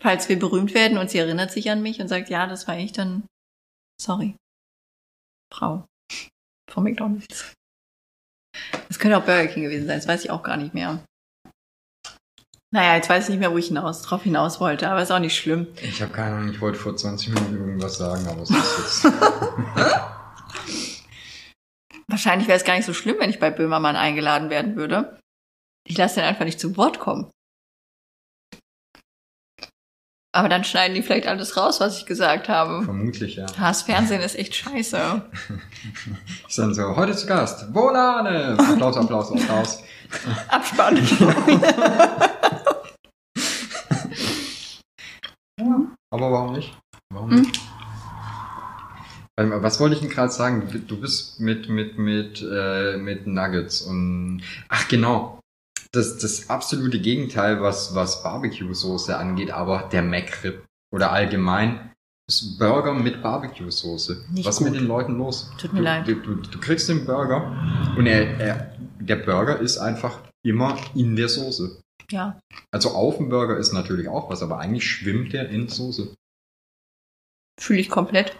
Falls wir berühmt werden und sie erinnert sich an mich und sagt, ja, das war ich, dann sorry. Frau von McDonalds. Das könnte auch Burger King gewesen sein, das weiß ich auch gar nicht mehr. Naja, jetzt weiß ich nicht mehr, wo ich hinaus, drauf hinaus wollte, aber ist auch nicht schlimm. Ich habe keine Ahnung, ich wollte vor 20 Minuten irgendwas sagen, aber es ist jetzt. Wahrscheinlich wäre es gar nicht so schlimm, wenn ich bei Böhmermann eingeladen werden würde. Ich lasse den einfach nicht zu Wort kommen. Aber dann schneiden die vielleicht alles raus, was ich gesagt habe. Vermutlich, ja. Das Fernsehen ist echt scheiße. Ist dann so, heute zu Gast, Volane! Applaus, Applaus, Applaus. Abspann. Aber warum nicht? Warum Hm? nicht? Was wollte ich denn gerade sagen? Du- bist mit, mit, mit, äh, mit Nuggets und. Ach, genau. Das, das absolute Gegenteil, was, was Barbecue-Soße angeht, aber der McRib. Oder allgemein ist Burger mit Barbecue-Soße. Was ist mit den Leuten los? Tut mir du, leid. Du, du, du kriegst den Burger und er, er, der Burger ist einfach immer in der Soße. Ja. Also auf dem Burger ist natürlich auch was, aber eigentlich schwimmt der in Soße. Fühle ich komplett.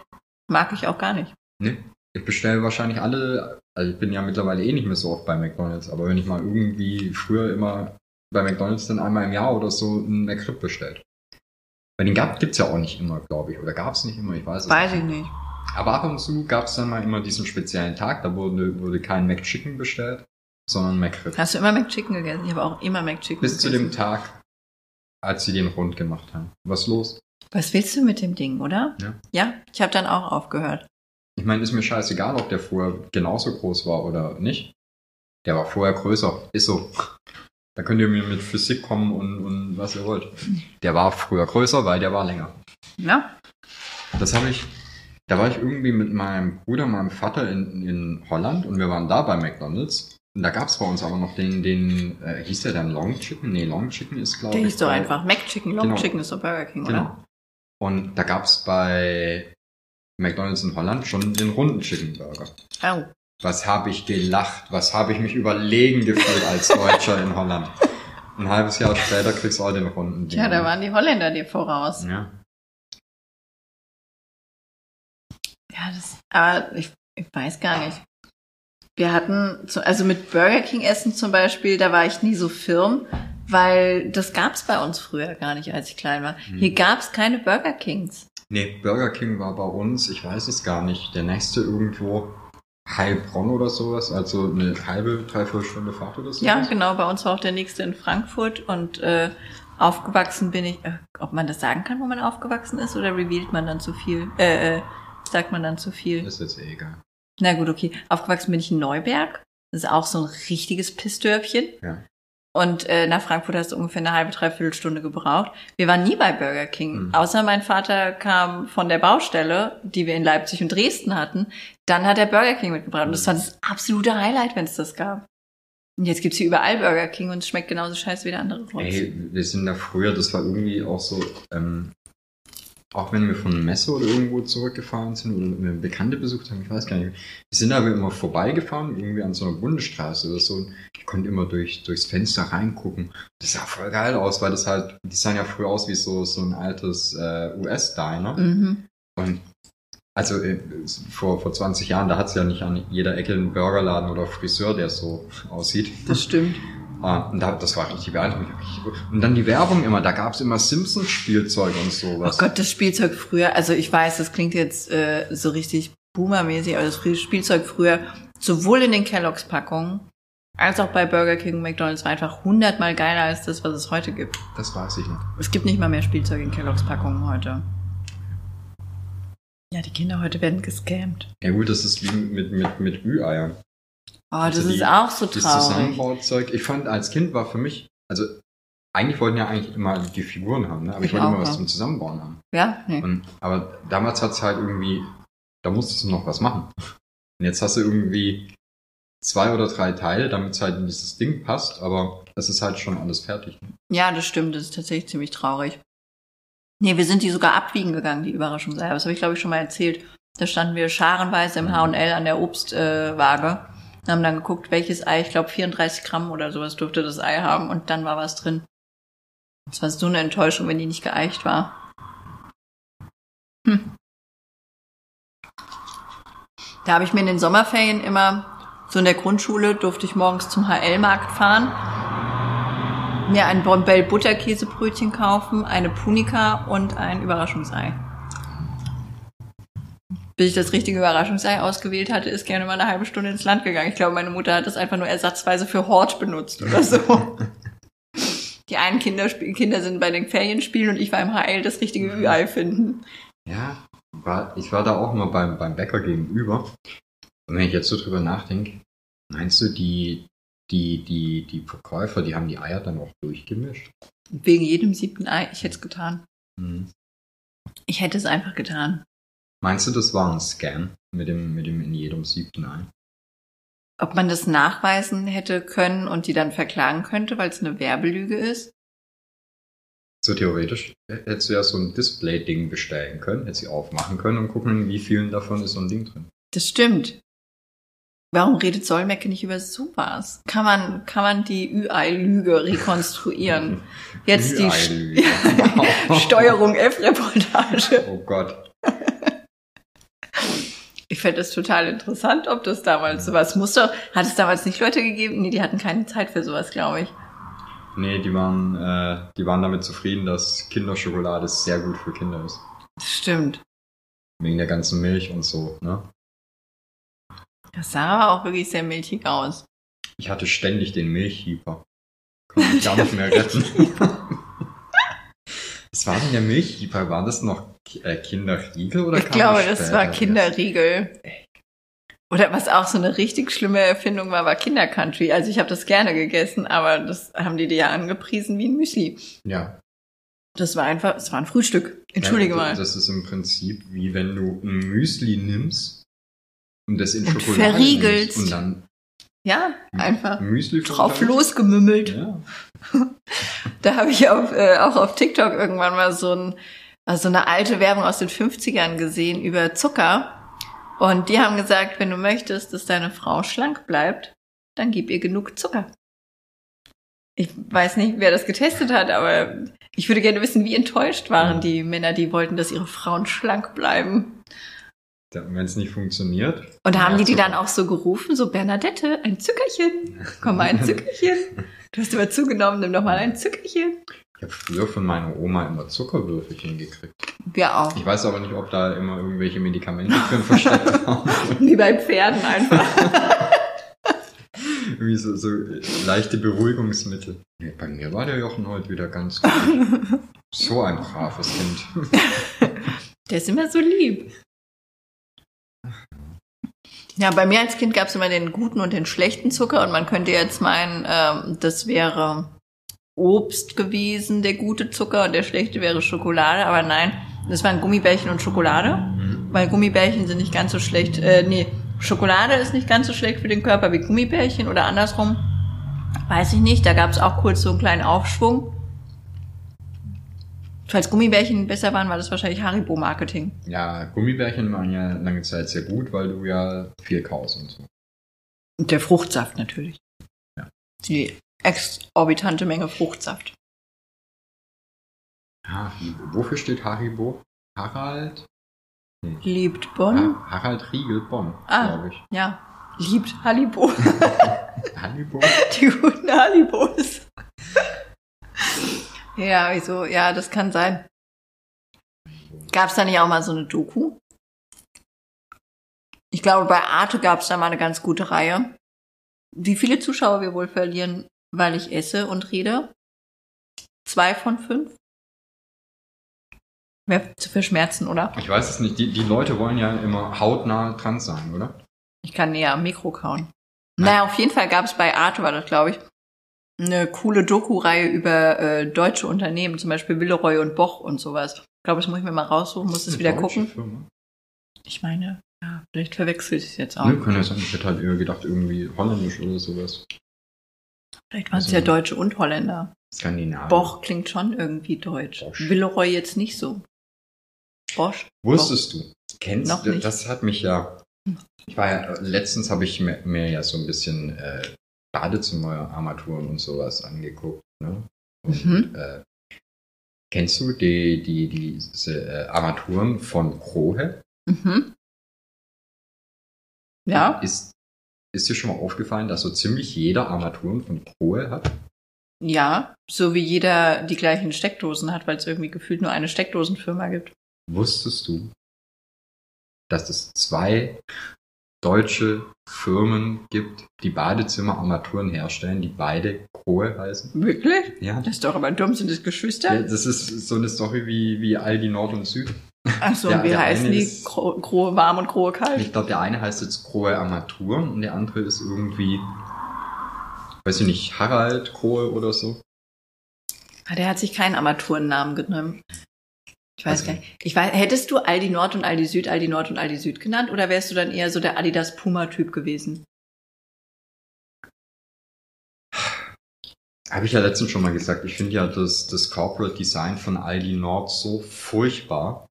Mag ich auch gar nicht. Ne? Ich bestelle wahrscheinlich alle, also ich bin ja mittlerweile eh nicht mehr so oft bei McDonalds, aber wenn ich mal irgendwie früher immer bei McDonalds dann einmal im Jahr oder so einen McRib bestellt. Weil den gab, gibt's ja auch nicht immer, glaube ich. Oder gab's nicht immer, ich weiß es Weiß ich nicht. nicht. Aber ab und zu gab's dann mal immer diesen speziellen Tag, da wurde, wurde kein McChicken bestellt, sondern McRib. Hast du immer McChicken gegessen? Ich habe auch immer McChicken Bis zu gegessen. dem Tag, als sie den rund gemacht haben. Was los? Was willst du mit dem Ding, oder? Ja. Ja, ich habe dann auch aufgehört. Ich meine, ist mir scheißegal, ob der vorher genauso groß war oder nicht. Der war vorher größer. Ist so. Da könnt ihr mir mit Physik kommen und, und was ihr wollt. Der war früher größer, weil der war länger. Ja? Das habe ich. Da war ich irgendwie mit meinem Bruder, meinem Vater in, in Holland und wir waren da bei McDonalds. Da gab's bei uns aber noch den, den, äh, hieß der dann Long Chicken? Nee, Long Chicken ist, glaube Der ich. hieß doch einfach Mac Chicken, Long Genau. Chicken ist doch Burger King, oder? Genau. Und da gab's bei McDonalds in Holland schon den runden Chicken Burger. Oh. Was habe ich gelacht? Was habe ich mich überlegen gefühlt als Deutscher in Holland? Ein halbes Jahr später kriegst du auch den runden. Tja, Ding. da waren die Holländer dir voraus. Ja. Ja, das, aber ich, ich weiß gar nicht. Wir hatten, also mit Burger King essen zum Beispiel, da war ich nie so firm, weil das gab's bei uns früher gar nicht, als ich klein war. Hm. Hier gab's keine Burger Kings. Nee, Burger King war bei uns, ich weiß es gar nicht, der nächste irgendwo Heilbronn oder sowas, also eine halbe, dreiviertel Stunde Fahrt oder so. Ja, genau, bei uns war auch der nächste in Frankfurt und äh, aufgewachsen bin ich, äh, ob man das sagen kann, wo man aufgewachsen ist, oder revealt man dann zu viel? Äh, äh, sagt man dann zu viel? Ist jetzt eh egal. Na gut, okay. Aufgewachsen bin ich in Neuberg. Das ist auch so ein richtiges Pissdörfchen. Ja. Und äh, nach Frankfurt hast du ungefähr eine halbe, dreiviertel Stunde gebraucht. Wir waren nie bei Burger King. Mhm. Außer mein Vater kam von der Baustelle, die wir in Leipzig und Dresden hatten. Dann hat er Burger King mitgebracht. Und das Mhm. war das absolute Highlight, wenn es das gab. Und jetzt gibt's hier überall Burger King und es schmeckt genauso scheiße wie der andere Rotz. Ey, wir sind da früher, das war irgendwie auch so, ähm, auch wenn wir von Messe oder irgendwo zurückgefahren sind oder eine Bekannte besucht haben, ich weiß gar nicht, wir sind aber immer vorbeigefahren, irgendwie an so einer Bundesstraße oder so. Ich konnte immer durch, durchs Fenster reingucken. Das sah voll geil aus, weil das halt, die sahen ja früher aus wie so, so ein altes äh, US-Diner. Mhm. Und also äh, vor, vor 20 Jahren, da hat es ja nicht an jeder Ecke einen Burgerladen oder Friseur, der so aussieht. Das stimmt. Ah, und da, das war richtig beeindruckend. Und dann die Werbung immer, da gab's immer Simpsons-Spielzeug und Oh sowas. Gott, das Spielzeug früher, also ich weiß, das klingt jetzt äh, so richtig boomermäßig, aber das Spielzeug früher, sowohl in den Kelloggs-Packungen als auch bei Burger King und McDonalds war einfach hundertmal geiler als das, was es heute gibt. Das weiß ich nicht. Es gibt nicht mal mehr Spielzeug in Kelloggs-Packungen heute. Ja, die Kinder heute werden gescammt. Ja gut, das ist wie mit, mit, mit Ü-Eiern. Oh, das Also die- ist auch so Das traurig. Zusammenbauzeug. Ich fand, als Kind war für mich, also eigentlich wollten ja eigentlich immer die Figuren haben, ne? aber ich, Ich wollte immer was zum Zusammenbauen haben. Ja, nee. Und, aber damals hat's halt irgendwie, da musstest du noch was machen. Und jetzt hast du irgendwie zwei oder drei Teile, damit es halt in dieses Ding passt, aber es ist halt schon alles fertig. Ja, das stimmt. Das ist tatsächlich ziemlich traurig. Nee, wir sind die sogar abwiegen gegangen, die Überraschungseier. Das habe ich, glaube ich, schon mal erzählt. Da standen wir scharenweise im H&L an der Obstwaage. Äh, haben dann geguckt, welches Ei, ich glaube 34 Gramm oder sowas durfte das Ei haben und dann war was drin. Das war so eine Enttäuschung, wenn die nicht geeicht war. Hm. Da habe ich mir in den Sommerferien immer, so in der Grundschule, durfte ich morgens zum HL-Markt fahren mir ein Bombell Butterkäsebrötchen kaufen, eine Punika und ein Überraschungsei. Bis ich das richtige Überraschungsei ausgewählt hatte, ist gerne mal eine halbe Stunde ins Land gegangen. Ich glaube, meine Mutter hat das einfach nur ersatzweise für Hort benutzt oder so. Die einen Kinder, Kinder sind bei den Ferienspielen und ich war im HL das richtige Ü-Ei finden. Ja, war, ich war da auch immer beim, beim Bäcker gegenüber. Und wenn ich jetzt so drüber nachdenke, meinst du, die, die, die, die Verkäufer, die haben die Eier dann auch durchgemischt? Wegen jedem siebten Ei. Ich hätte es getan. Hm. Ich hätte es einfach getan. Meinst du, das war ein Scam mit dem, mit dem in jedem siebten Ei? Ob man das nachweisen hätte können und die dann verklagen könnte, weil es eine Werbelüge ist? So theoretisch hättest du ja so ein Display-Ding bestellen können, hättest sie aufmachen können und gucken, wie vielen davon ist so ein Ding drin. Das stimmt. Warum redet Solmecke nicht über sowas? Kann man, kann man die Ü-Ei-Lüge rekonstruieren? Jetzt die. St Steuerung F-Reportage. Oh Gott. Ich fände das total interessant, ob das damals sowas muss doch. Hat es damals nicht Leute gegeben? Nee, die hatten keine Zeit für sowas, glaube ich. Nee, die waren, äh, die waren damit zufrieden, dass Kinderschokolade sehr gut für Kinder ist. Stimmt. Wegen der ganzen Milch und so, ne? Das sah aber auch wirklich sehr milchig aus. Ich hatte ständig den Milchhieper. Konnte mich gar nicht mehr retten. Was war denn der Milchhieper? War das noch äh, Kinderriegel oder Ich glaube, das das war? Kinderriegel. Oder was auch so eine richtig schlimme Erfindung war, war Kindercountry. Also ich habe das gerne gegessen, aber das haben die dir ja angepriesen wie ein Müsli. Ja. Das war einfach, es war ein Frühstück. Entschuldige ja, mal. Das ist im Prinzip wie wenn du ein Müsli nimmst und das in Und Schokolade verriegelst. und dann Ja, einfach Müsli drauf losgemümmelt. Ja. Da habe ich auf, äh, auch auf TikTok irgendwann mal so, ein, also eine alte Werbung aus den 50ern gesehen über Zucker. Und die haben gesagt, wenn du möchtest, dass deine Frau schlank bleibt, dann gib ihr genug Zucker. Ich weiß nicht, wer das getestet hat, aber ich würde gerne wissen, wie enttäuscht waren die Männer, die wollten, dass ihre Frauen schlank bleiben. Wenn es nicht funktioniert. Und haben ja, die die dann auch so gerufen, so Bernadette, ein Zuckerchen, komm mal ein Zuckerchen. Du hast immer zugenommen, nimm doch mal ein Zuckerchen. Ich habe früher von meiner Oma immer Zuckerwürfelchen gekriegt. Wir auch. Ich weiß aber nicht, ob da immer irgendwelche Medikamente drin versteckt waren. Wie bei Pferden einfach. Irgendwie so, so leichte Beruhigungsmittel. Nee, bei mir war der Jochen heute wieder ganz gut. So ein braves Kind. Der ist immer so lieb. Ja, bei mir als Kind gab es immer den guten und den schlechten Zucker und man könnte jetzt meinen, ähm, das wäre Obst gewesen, der gute Zucker und der schlechte wäre Schokolade, aber nein, das waren Gummibärchen und Schokolade, weil Gummibärchen sind nicht ganz so schlecht, äh, nee, Schokolade ist nicht ganz so schlecht für den Körper wie Gummibärchen oder andersrum. Weiß ich nicht, da gab es auch kurz so einen kleinen Aufschwung. Falls Gummibärchen besser waren, war das wahrscheinlich Haribo-Marketing. Ja, Gummibärchen waren ja lange Zeit sehr gut, weil du ja viel kaust und so. Und der Fruchtsaft natürlich. Ja. Die exorbitante Menge Fruchtsaft. Haribo. Wofür steht Haribo? Harald? Liebt Bonn? Ha Harald Riegel Bonn, Ah. glaube ich. Ja. Liebt Haribo. Haribo? Die guten Haribos. Ja, wieso? Ja, das kann sein. Gab es da nicht auch mal so eine Doku? Ich glaube, bei Arte gab es da mal eine ganz gute Reihe. Wie viele Zuschauer wir wohl verlieren, weil ich esse und rede? Zwei von fünf? Wäre zu verschmerzen, oder? Ich weiß es nicht. Die, die Leute wollen ja immer hautnah dran sein, oder? Ich kann näher am Mikro kauen. Naja, auf jeden Fall gab es bei Arte, war das glaube ich, eine coole Doku-Reihe über äh, deutsche Unternehmen, zum Beispiel Willeroy und Boch und sowas. Ich glaube, das muss ich mir mal raussuchen, muss es wieder gucken. Firma. Ich meine, ja, vielleicht verwechsel ich es jetzt auch. Ne, kann ja sein. Ich hätte halt eher gedacht, irgendwie holländisch oder sowas. Vielleicht waren es Also- ja Deutsche und Holländer. Skandinavien. Boch klingt schon irgendwie deutsch. Bosch. Willeroy jetzt nicht so. Bosch? Wusstest du? Kennst Noch du? nicht. Das hat mich ja. Ich war ja letztens habe ich mir, mir ja so ein bisschen äh, Badezimmerarmaturen und sowas angeguckt. Ne? Und, Mhm. äh, kennst du die, die, diese äh, Armaturen von Krohe? Mhm. Ja, Ist, ist dir schon mal aufgefallen, dass so ziemlich jeder Armaturen von Krohe hat? ja. So wie jeder die gleichen Steckdosen hat, weil es irgendwie gefühlt nur eine Steckdosenfirma gibt. Wusstest du, dass es zwei deutsche Firmen gibt, die Badezimmerarmaturen herstellen, die beide Krohe heißen? Wirklich? Ja. Das ist doch aber dumm, sind das Geschwister? ja. Das ist so eine Story wie, wie Aldi Nord und Süd. Ach so, Der- und wie der heißen die? ist- Gro Grohe warm und Grohe kalt? Ich glaube, der eine heißt jetzt Krohe Armaturen und der andere ist irgendwie, weiß ich nicht, Harald Krohe oder so. Ah, Der hat sich keinen Armaturennamen genommen. Ich weiß Also- gar nicht. Ich weiß, hättest du Aldi Nord und Aldi Süd, Aldi Nord und Aldi Süd genannt oder wärst du dann eher so der Adidas Puma Typ gewesen? Habe ich ja letztens schon mal gesagt, ich finde ja das, das Corporate Design von Aldi Nord so furchtbar.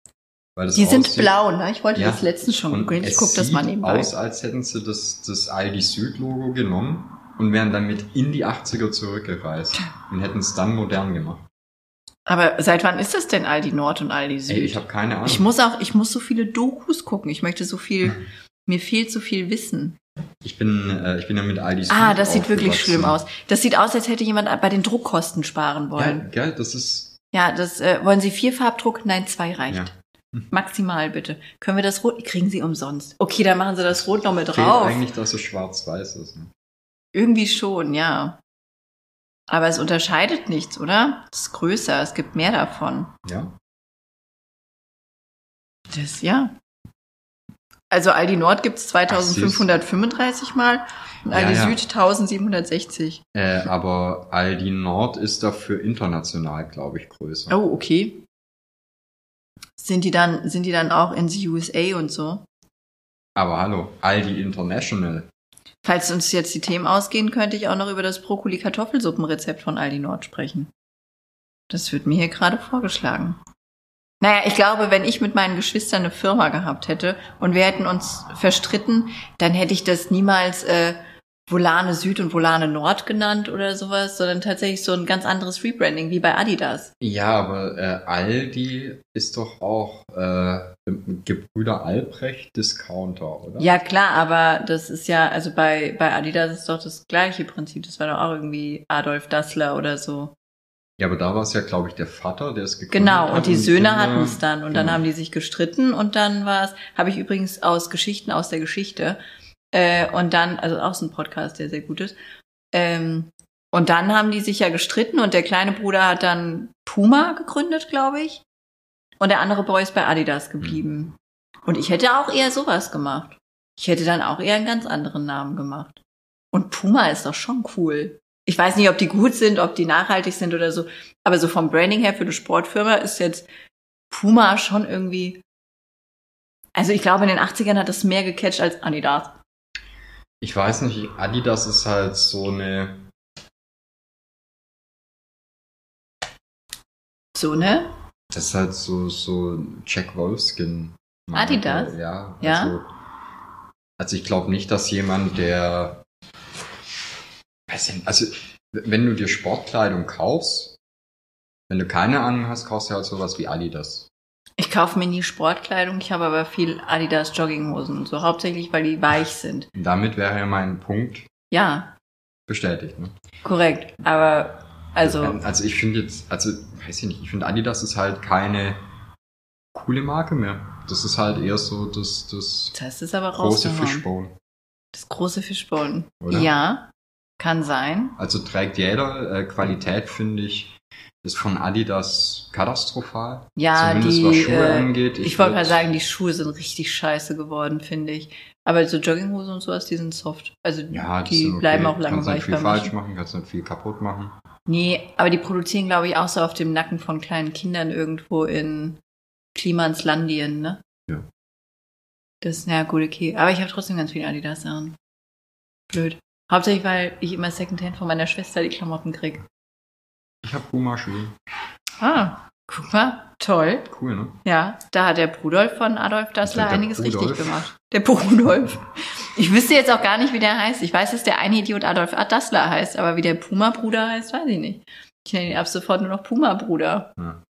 Weil das Die sind aussieht- blau, ne? Ich wollte Ja. das letztens schon googeln. Ich es guck das mal sieht nebenbei. aus, als hätten sie das, das Aldi Süd-Logo genommen und wären damit in die 80er zurückgereist und hätten es dann modern gemacht. Aber seit wann ist das denn Aldi Nord und Aldi Süd? Ey, ich habe keine Ahnung. Ich muss auch, ich muss so viele Dokus gucken. Ich möchte so viel, mir fehlt so viel Wissen. ich bin, äh, ich bin ja mit Aldi Süd Ah, das sieht wirklich schlimm aus. Das sieht aus, als hätte jemand bei den Druckkosten sparen Ja, wollen. gell, das ist, Ja, das äh, wollen Sie vier Farbdruck? Nein, zwei reicht. Ja. Maximal bitte. Können wir das Rot? Kriegen Sie umsonst. Okay, dann machen Sie das Rot noch mit fehlt drauf. eigentlich, dass es schwarz-weiß ist. Ne? Irgendwie schon, ja. Aber es unterscheidet nichts, oder? Es ist größer, es gibt mehr davon. Ja. Das, ja. Also Aldi Nord gibt's 2535 Mal und Ja, Aldi ja. Süd 1760. Äh, aber Aldi Nord ist dafür international, glaube ich, größer. Oh, okay. Sind die dann, sind die dann auch in the USA und so? Aber hallo, Aldi International. Falls uns jetzt die Themen ausgehen, könnte ich auch noch über das Brokkoli-Kartoffelsuppenrezept von Aldi Nord sprechen. Das wird mir hier gerade vorgeschlagen. Naja, ich glaube, wenn ich mit meinen Geschwistern eine Firma gehabt hätte und wir hätten uns verstritten, dann hätte ich das niemals äh, Volane Süd und Volane Nord genannt oder sowas, sondern tatsächlich so ein ganz anderes Rebranding wie bei Adidas. Ja, aber äh, Aldi ist doch auch äh, Gebrüder Albrecht Discounter, oder? Ja, klar, aber das ist ja, also bei, bei Adidas ist doch das gleiche Prinzip. Das war doch auch irgendwie Adolf Dassler oder so. Ja, aber da war es ja, glaube ich, der Vater, der es gegründet Genau, hat und die Söhne Kinder- hatten es dann. Und dann Genau. haben die sich gestritten und dann war es, habe ich übrigens aus Geschichten aus der Geschichte. Äh, und dann, also auch so ein Podcast, der sehr gut ist. Ähm, und dann haben die sich ja gestritten und der kleine Bruder hat dann Puma gegründet, glaube ich. Und der andere Boy ist bei Adidas geblieben. Und ich hätte auch eher sowas gemacht. Ich hätte dann auch eher einen ganz anderen Namen gemacht. Und Puma ist doch schon cool. Ich weiß nicht, ob die gut sind, ob die nachhaltig sind oder so. Aber so vom Branding her für eine Sportfirma ist jetzt Puma schon irgendwie. Also ich glaube, in den 80ern hat das mehr gecatcht als Adidas. Ich weiß nicht, Adidas ist halt so eine. So, ne? Das ist halt so, so Jack Wolfskin. Adidas? Ja. Ja? Also, also ich glaube nicht, dass jemand, der. Nicht, also wenn du dir Sportkleidung kaufst, wenn du keine Ahnung hast, kaufst du halt sowas wie Adidas. Ich kaufe mir nie Sportkleidung, ich habe aber viel Adidas Jogginghosen und so, hauptsächlich weil die weich sind. Damit wäre ja mein Punkt Ja, bestätigt. Ne? korrekt. Aber also Also ich finde jetzt, also weiß ich nicht, ich finde Adidas ist halt keine coole Marke mehr. Das ist halt eher so das, das das heißt es aber große. Fishbone. Das große Fischbone. Oder? Ja, kann sein. Also trägt jeder. Äh, Qualität finde ich ist von Adidas katastrophal. Ja, Zumindest die, was Schuhe äh, angeht. Ich, wollte würd- mal sagen, die Schuhe sind richtig scheiße geworden, finde ich. Aber so Jogginghosen und sowas, die sind soft. Also ja, die okay. bleiben auch lange Kannst nicht weich viel falsch Waschen. machen, kannst nicht viel kaputt machen. Nee, aber die produzieren, glaube ich, auch so auf dem Nacken von kleinen Kindern irgendwo in Klimanslandien, ne? Ja. Das ist, ja gut, okay. Aber ich habe trotzdem ganz viele Adidas-Sachen. Blöd. Hauptsächlich, weil ich immer Secondhand von meiner Schwester die Klamotten krieg. Ich habe Puma-Schuhe. Ah, guck mal. Toll. Cool, ne? Ja, da hat der Brudolf von Adolf Dassler einiges Brudolf? richtig gemacht. Der Brudolf. Ich wüsste jetzt auch gar nicht, wie der heißt. Ich weiß, dass der eine Idiot Adolf Dassler heißt, aber wie der Puma-Bruder heißt, weiß ich nicht. Ich nenne ihn ab sofort nur noch Puma-Bruder. Ja.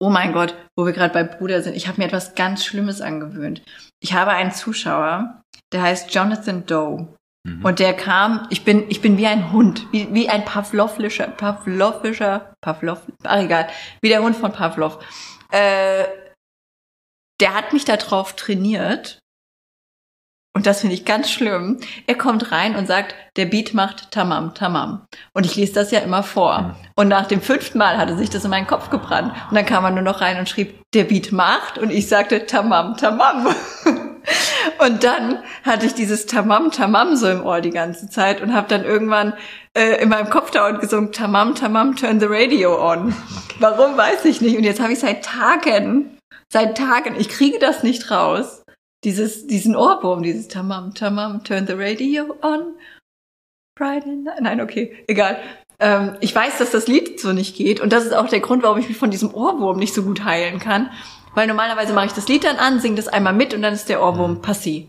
Oh mein Gott, wo wir gerade bei Bruder sind. Ich habe mir etwas ganz Schlimmes angewöhnt. Ich habe einen Zuschauer, der heißt Jonathan Doe. Mhm. Und der kam, ich bin, ich bin wie ein Hund, wie, wie ein Pavlovlischer, Pavlovischer, Pavlov, ach egal, wie der Hund von Pavlov. Äh, der hat mich da drauf trainiert. Und das finde ich ganz schlimm. Er kommt rein und sagt, der Beat macht Tamam, Tamam. Und ich lese das ja immer vor. Mhm. Und nach dem fünften Mal hatte sich das in meinen Kopf gebrannt. Und dann kam er nur noch rein und schrieb, der Beat macht. Und ich sagte, Tamam, Tamam. Und dann hatte ich dieses Tamam Tamam so im Ohr die ganze Zeit und habe dann irgendwann äh, in meinem Kopf dauernd gesungen, Tamam Tamam, turn the radio on. Warum, weiß ich nicht. Und jetzt habe ich seit Tagen, seit Tagen, ich kriege das nicht raus, dieses, diesen Ohrwurm, dieses Tamam Tamam, turn the radio on. Friday night. Nein, okay, egal. Ähm, ich weiß, dass das Lied so nicht geht und das ist auch der Grund, warum ich mich von diesem Ohrwurm nicht so gut heilen kann. Weil normalerweise mache ich das Lied dann an, singe das einmal mit und dann ist der Ohrwurm passé.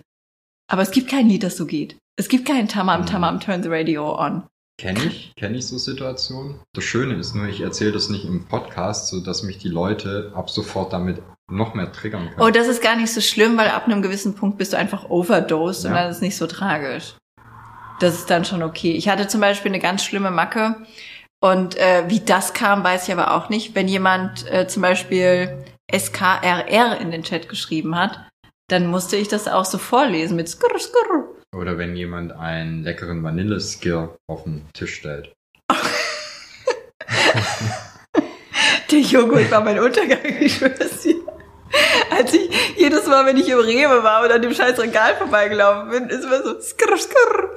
Aber es gibt kein Lied, das so geht. Es gibt kein Tamam, Tamam, turn the radio on. Kenne ich, kenne ich so Situationen. Das Schöne ist nur, ich erzähle das nicht im Podcast, so dass mich die Leute ab sofort damit noch mehr triggern können. Oh, das ist gar nicht so schlimm, weil ab einem gewissen Punkt bist du einfach overdosed und Ja. dann ist es nicht so tragisch. Das ist dann schon okay. Ich hatte zum Beispiel eine ganz schlimme Macke und äh, wie das kam, weiß ich aber auch nicht. Wenn jemand äh, zum Beispiel SKRR in den Chat geschrieben hat, dann musste ich das auch so vorlesen mit Skrr, Skrr. Oder wenn jemand einen leckeren Vanilleskir auf den Tisch stellt. Der Joghurt war mein Untergang, ich schwör's dir. Als ich jedes Mal, wenn ich im Rewe war oder an dem scheiß Regal vorbeigelaufen bin, ist immer so skrr, skrr.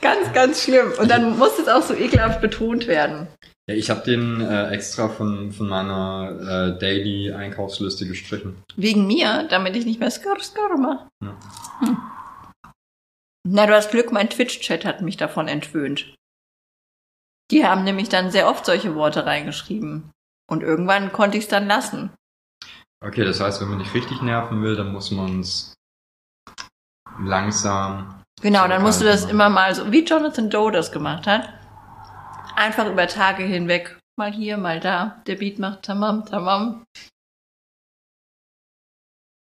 Ganz, ganz schlimm. Und dann muss es auch so ekelhaft betont werden. Ja, ich habe den äh, extra von, von meiner äh, Daily-Einkaufsliste gestrichen. Wegen mir, damit ich nicht mehr skrr, skrr mache. Ja. Hm. Na, du hast Glück, mein Twitch-Chat hat mich davon entwöhnt. Die haben nämlich dann sehr oft solche Worte reingeschrieben. Und irgendwann konnte ich es dann lassen. Okay, das heißt, wenn man nicht richtig nerven will, dann muss man es langsam. Genau, dann musst du das machen. immer mal so, wie Jonathan Doe das gemacht hat. Einfach über Tage hinweg. Mal hier, mal da. Der Beat macht tamam, tamam.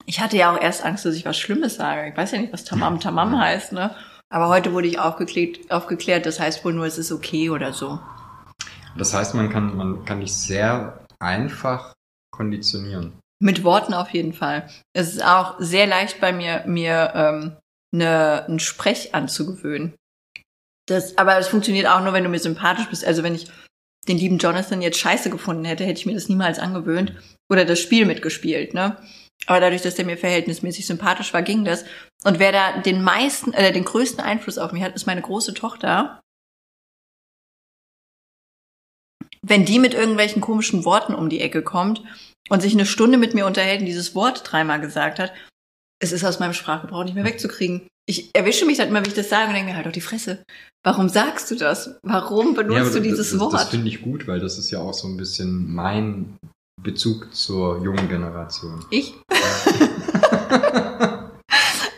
Ich hatte ja auch erst Angst, dass ich was Schlimmes sage. Ich weiß ja nicht, was tamam, tamam heißt, ne? Aber heute wurde ich aufgeklärt, aufgeklärt, das heißt wohl nur, es ist okay oder so. Das heißt, man kann, man kann dich sehr einfach konditionieren. Mit Worten auf jeden Fall. Es ist auch sehr leicht bei mir, mir ähm, ne, einen Sprech anzugewöhnen. Das, aber es funktioniert auch nur, wenn du mir sympathisch bist. Also wenn ich den lieben Jonathan jetzt scheiße gefunden hätte, hätte ich mir das niemals angewöhnt oder das Spiel mitgespielt, ne? Aber dadurch, dass der mir verhältnismäßig sympathisch war, ging das. Und wer da den meisten, äh, den größten Einfluss auf mich hat, ist meine große Tochter. Wenn die mit irgendwelchen komischen Worten um die Ecke kommt und sich eine Stunde mit mir unterhält und dieses Wort dreimal gesagt hat, es ist aus meinem Sprachgebrauch nicht mehr wegzukriegen. Ich erwische mich dann immer, wie ich das sage und denke mir, halt doch die Fresse. Warum sagst du das? Warum benutzt aber du dieses das, Wort? Das finde ich gut, weil das ist ja auch so ein bisschen mein Bezug zur jungen Generation. ich?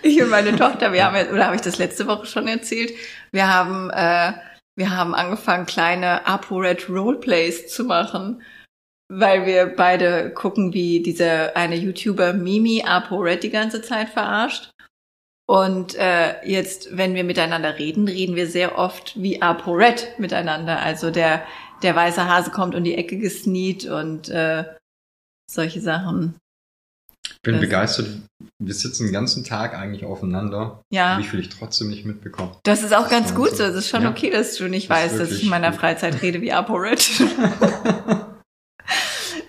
ich und meine Tochter, wir haben, jetzt- oder habe ich das letzte Woche schon erzählt? Wir haben, äh, wir haben angefangen, kleine ApoRed Roleplays zu machen, weil wir beide gucken, wie dieser eine YouTuber Mimi ApoRed die ganze Zeit verarscht. Und äh, jetzt, wenn wir miteinander reden, reden wir sehr oft wie ApoRed miteinander. Also der, der weiße Hase kommt um die Ecke gesneakt und äh, solche Sachen. Ich bin Das- begeistert. Wir sitzen den ganzen Tag eigentlich aufeinander. Ja. Wie viel ich trotzdem nicht mitbekomme. Das ist auch Das ganz gut so. Es ist schon Ja. okay, dass du nicht Das weißt, dass ich in meiner gut. Freizeit rede wie ApoRed.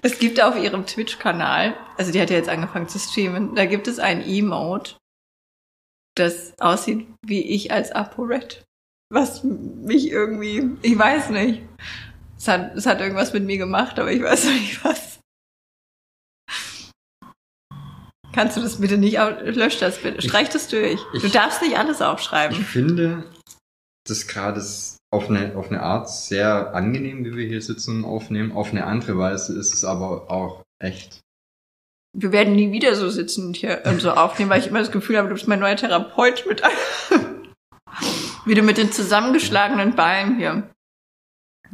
es gibt auf ihrem Twitch-Kanal, also die hat ja jetzt angefangen zu streamen, da gibt es ein Emote, das aussieht wie ich als ApoRed. Was mich irgendwie, ich weiß nicht. Es hat, es hat irgendwas mit mir gemacht, aber ich weiß noch nicht was. Kannst du das bitte nicht, au- lösch das bitte, streich das durch. ich- du darfst nicht alles Ich aufschreiben. finde das gerade auf eine, auf eine Art sehr angenehm, wie wir hier sitzen und aufnehmen. Auf eine andere Weise ist es aber auch echt. Wir werden nie wieder so sitzen und hier ähm, so aufnehmen, weil ich immer das Gefühl habe, du bist mein neuer Therapeut mit wie du mit den zusammengeschlagenen Beinen hier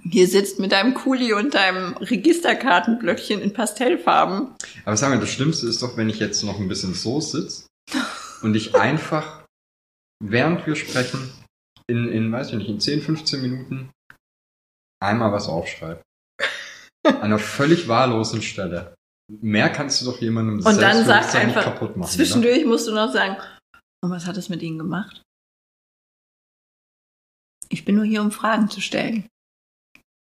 hier sitzt mit deinem Kuli und deinem Registerkartenblöckchen in Pastellfarben. Aber sag mal, das Schlimmste ist doch, wenn ich jetzt noch ein bisschen so sitze und ich einfach, während wir sprechen, in, in, weiß ich nicht, in 10, 15 Minuten einmal was aufschreibe. An einer völlig wahllosen Stelle. Mehr kannst du doch jemandem Und dann sag Selbstbewusstsein nicht einfach, kaputt machen. Oder? Zwischendurch musst du noch sagen, und was hat es mit ihnen gemacht? Ich bin nur hier, um Fragen zu stellen.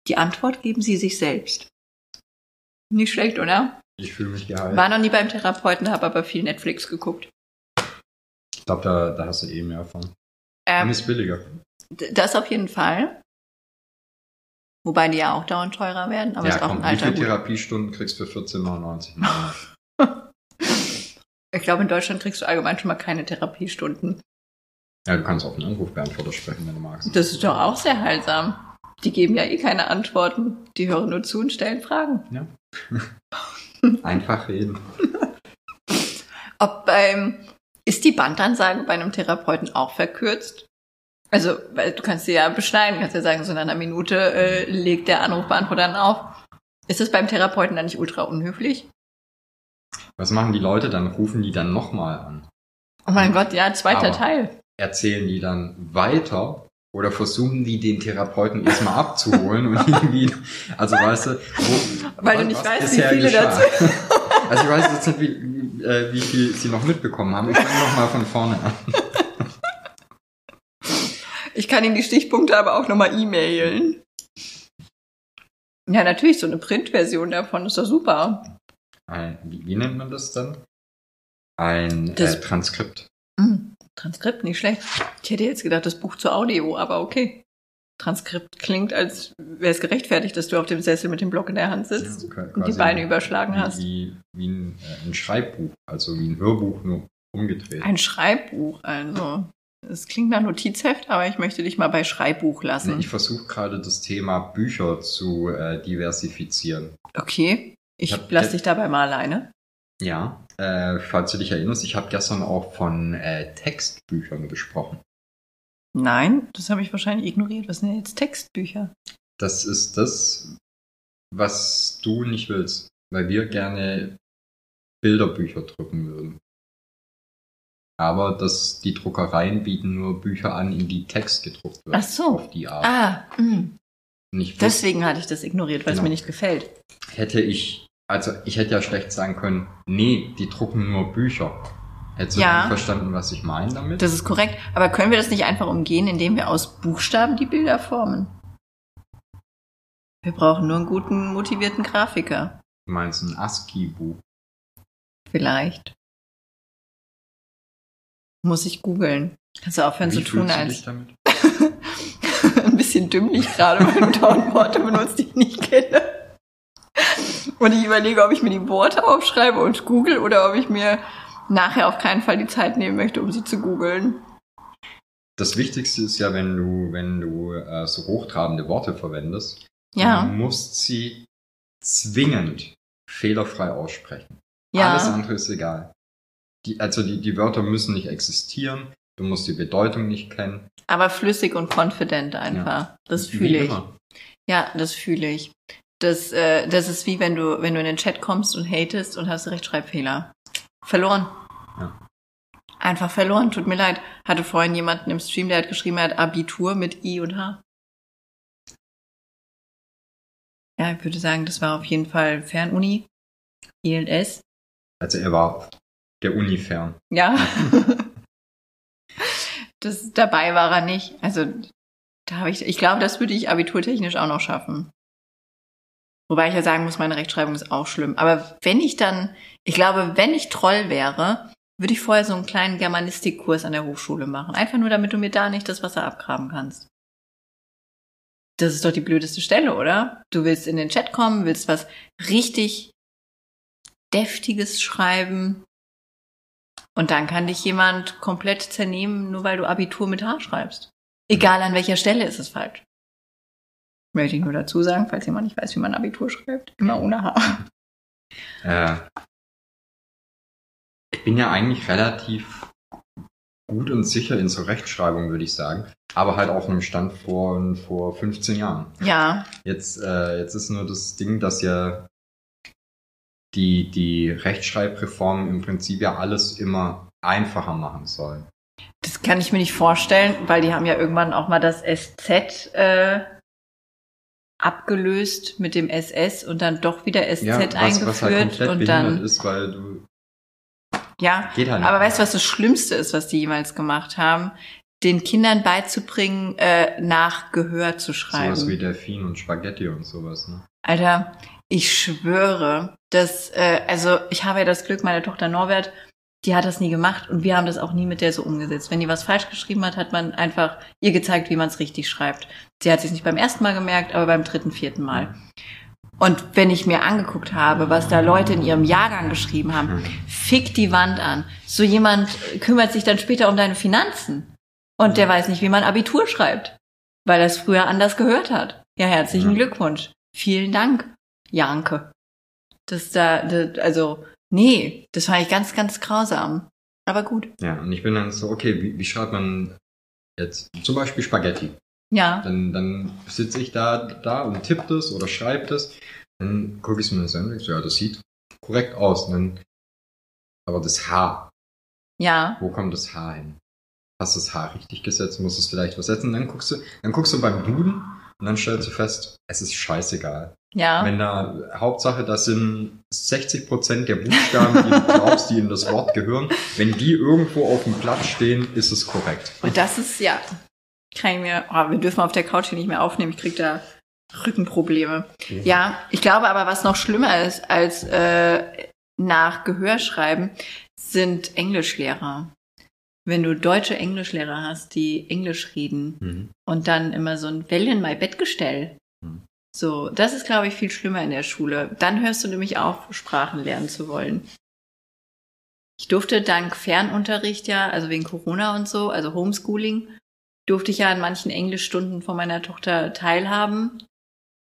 Die Antwort geben sie sich selbst. Nicht schlecht, oder? Ich fühle mich geheilt. War noch nie beim Therapeuten, habe aber viel Netflix geguckt. Ich glaube, da, da hast du eh mehr von. Und Ähm, ist billiger. das auf jeden Fall. Wobei die ja auch dauernd teurer werden, aber ja, ist auch komm, ein wie alter viele Hut. Therapiestunden kriegst du für 14,99? Ich glaube, in Deutschland kriegst du allgemein schon mal keine Therapiestunden. ja, du kannst auf einen Anrufbeantworter sprechen, wenn du magst. Das ist doch auch sehr heilsam. Die geben ja eh keine Antworten. Die hören nur zu und stellen Fragen. Ja. Einfach reden. Ob beim, ist die Bandansage bei einem Therapeuten auch verkürzt? Also, weil du kannst sie ja beschneiden, kannst ja sagen, so in einer Minute äh, legt der Anrufbeantworter dann auf. Ist das beim Therapeuten dann nicht ultra unhöflich? Was machen die Leute dann? Rufen die dann nochmal an? Oh mein Gott, ja, zweiter Aber- Teil. Erzählen die dann weiter oder versuchen die den Therapeuten erstmal abzuholen und irgendwie, also weißt du, wo, Weil du nicht weißt, wie viele geschah. dazu- Also ich weiß jetzt nicht, wie, äh, wie viel sie noch mitbekommen haben. Ich fange nochmal von vorne an. Ich kann Ihnen die Stichpunkte aber auch nochmal e-mailen. Ja, natürlich, so eine Printversion davon ist doch super. Ein, wie, wie nennt man das dann? Ein Das- äh, Transkript. Hm, Transkript, nicht schlecht. Ich hätte jetzt gedacht, das Buch zu Audio, aber okay. Transkript klingt, als wäre es gerechtfertigt, dass du auf dem Sessel mit dem Block in der Hand sitzt Ja, und die Beine überschlagen wie, hast. Wie, wie ein, äh, ein Schreibbuch, also wie ein Hörbuch, nur umgedreht. Ein Schreibbuch, also. Es klingt nach Notizheft, aber ich möchte dich mal bei Schreibbuch lassen. Ich versuche gerade das Thema Bücher zu äh, diversifizieren. okay, ich Ich hab- lass dich dabei mal alleine. Ja, äh, falls du dich erinnerst, ich habe gestern auch von äh, Textbüchern gesprochen. Nein, das habe ich wahrscheinlich ignoriert. Was sind denn jetzt Textbücher? Das ist das, was du nicht willst, weil wir gerne Bilderbücher drucken würden. Aber das, die Druckereien bieten nur Bücher an, in die Text gedruckt wird. Ach so. Auf die Art. Ah. Nicht deswegen hatte ich das ignoriert, weil es Genau. mir nicht gefällt. hätte ich, also ich hätte ja schlecht sagen können, nee, die drucken nur Bücher. Hättest du Ja. nicht verstanden, was ich meine damit? Das ist korrekt. Aber können wir das nicht einfach umgehen, indem wir aus Buchstaben die Bilder formen? Wir brauchen nur einen guten, motivierten Grafiker. du meinst ein ASCII-Buch. Vielleicht. Muss ich googeln. Kannst du aufhören Wie zu tun du als ein bisschen dümmlich gerade, weil du tausend Worte benutzt, die ich nicht kenne. Und ich überlege, ob ich mir die Worte aufschreibe und google oder ob ich mir nachher auf keinen Fall die Zeit nehmen möchte, um sie zu googeln. Das Wichtigste ist ja, wenn du, wenn du äh, so hochtrabende Worte verwendest, du Ja, musst sie zwingend fehlerfrei aussprechen. Alles ja, andere ist egal. Die, also die, die Wörter müssen nicht existieren, du musst die Bedeutung nicht kennen. aber flüssig und confident einfach. Das Wie fühle ich. immer. Ja, das fühle ich. Das, äh, das ist wie wenn du, wenn du in den Chat kommst und hatest und hast Rechtschreibfehler. Verloren. Ja. Einfach verloren, tut mir leid. Hatte vorhin jemanden im Stream, der hat geschrieben, er hat Abitur mit I und H. Ja, ich würde sagen, das war auf jeden Fall Fernuni. ILS. Also er war der Uni fern. Ja. das, dabei war er nicht. Also, da habe ich, ich glaube, das würde ich abiturtechnisch auch noch schaffen. Wobei ich ja sagen muss, meine Rechtschreibung ist auch schlimm. Aber wenn ich dann, ich glaube, wenn ich Troll wäre, würde ich vorher so einen kleinen Germanistikkurs an der Hochschule machen. Einfach nur, damit du mir da nicht das Wasser abgraben kannst. Das ist doch die blödeste Stelle, oder? Du willst in den Chat kommen, willst was richtig Deftiges schreiben. Und dann kann dich jemand komplett zernehmen, nur weil du Abitur mit H schreibst. Egal an welcher Stelle ist es falsch. Möchte ich nur dazu sagen, falls jemand nicht weiß, wie man Abitur schreibt. Immer ohne H. Äh, ich bin ja eigentlich relativ gut und sicher in so Rechtschreibung, würde ich sagen. Aber halt auf einem Stand vor, vor 15 Jahren. Ja, Jetzt, äh, jetzt ist nur das Ding, dass ja die, die Rechtschreibreform im Prinzip ja alles immer einfacher machen soll. das kann ich mir nicht vorstellen, weil die haben ja irgendwann auch mal das SZ äh, abgelöst mit dem SS und dann doch wieder SZ Ja, was, eingeführt was halt und dann ist, weil du ja, geht halt nicht. Aber weißt du, was das Schlimmste ist, was die jemals gemacht haben? Den Kindern beizubringen, äh, nach Gehör zu schreiben. sowas wie Delfin und Spaghetti und sowas, ne? Alter, ich schwöre, dass, äh, also ich habe ja das Glück, meine Tochter Norbert, die hat das nie gemacht und wir haben das auch nie mit der so umgesetzt. Wenn die was falsch geschrieben hat, hat man einfach ihr gezeigt, wie man es richtig schreibt. Sie hat sich nicht beim ersten Mal gemerkt, aber beim dritten, vierten Mal. Und wenn ich mir angeguckt habe, was da Leute in ihrem Jahrgang geschrieben haben, Mhm. fick die Wand an. So jemand kümmert sich dann später um deine Finanzen. Und der weiß nicht, wie man Abitur schreibt, weil er es früher anders gehört hat. Ja, herzlichen. Glückwunsch. Vielen Dank, Janke. Das da, das, also, nee, das fand ich ganz, ganz grausam. Aber gut. Ja, und ich bin dann so, okay, wie, wie schreibt man jetzt zum Beispiel Spaghetti? Ja, Dann, dann sitze ich da, da und tippe das oder schreibe das. Dann gucke ich es mir das an und so, ja, das sieht korrekt aus. Dann, aber das H, ja, wo kommt das H hin? Hast du das H richtig gesetzt? Musst du es vielleicht was setzen? Dann guckst du, dann guckst du beim Duden und dann stellst du fest, es ist scheißegal. Ja. Wenn da, Hauptsache, das sind 60% der Buchstaben, die du glaubst, die in das Wort gehören. Wenn die irgendwo auf dem Blatt stehen, ist es korrekt. Und das ist, ja, kann ich mir, oh, wir dürfen auf der Couch hier nicht mehr aufnehmen. Ich krieg da Rückenprobleme. Ja, ich glaube aber, was noch schlimmer ist als äh, nach Gehör schreiben, sind Englischlehrer. Wenn du deutsche Englischlehrer hast, die Englisch reden Mhm. und dann immer so ein Well in my Bettgestell. Mhm. So, das ist, glaube ich, viel schlimmer in der Schule. Dann hörst du nämlich auf, Sprachen lernen zu wollen. Ich durfte dank Fernunterricht ja, also wegen Corona und so, also Homeschooling, durfte ich ja an manchen Englischstunden von meiner Tochter teilhaben.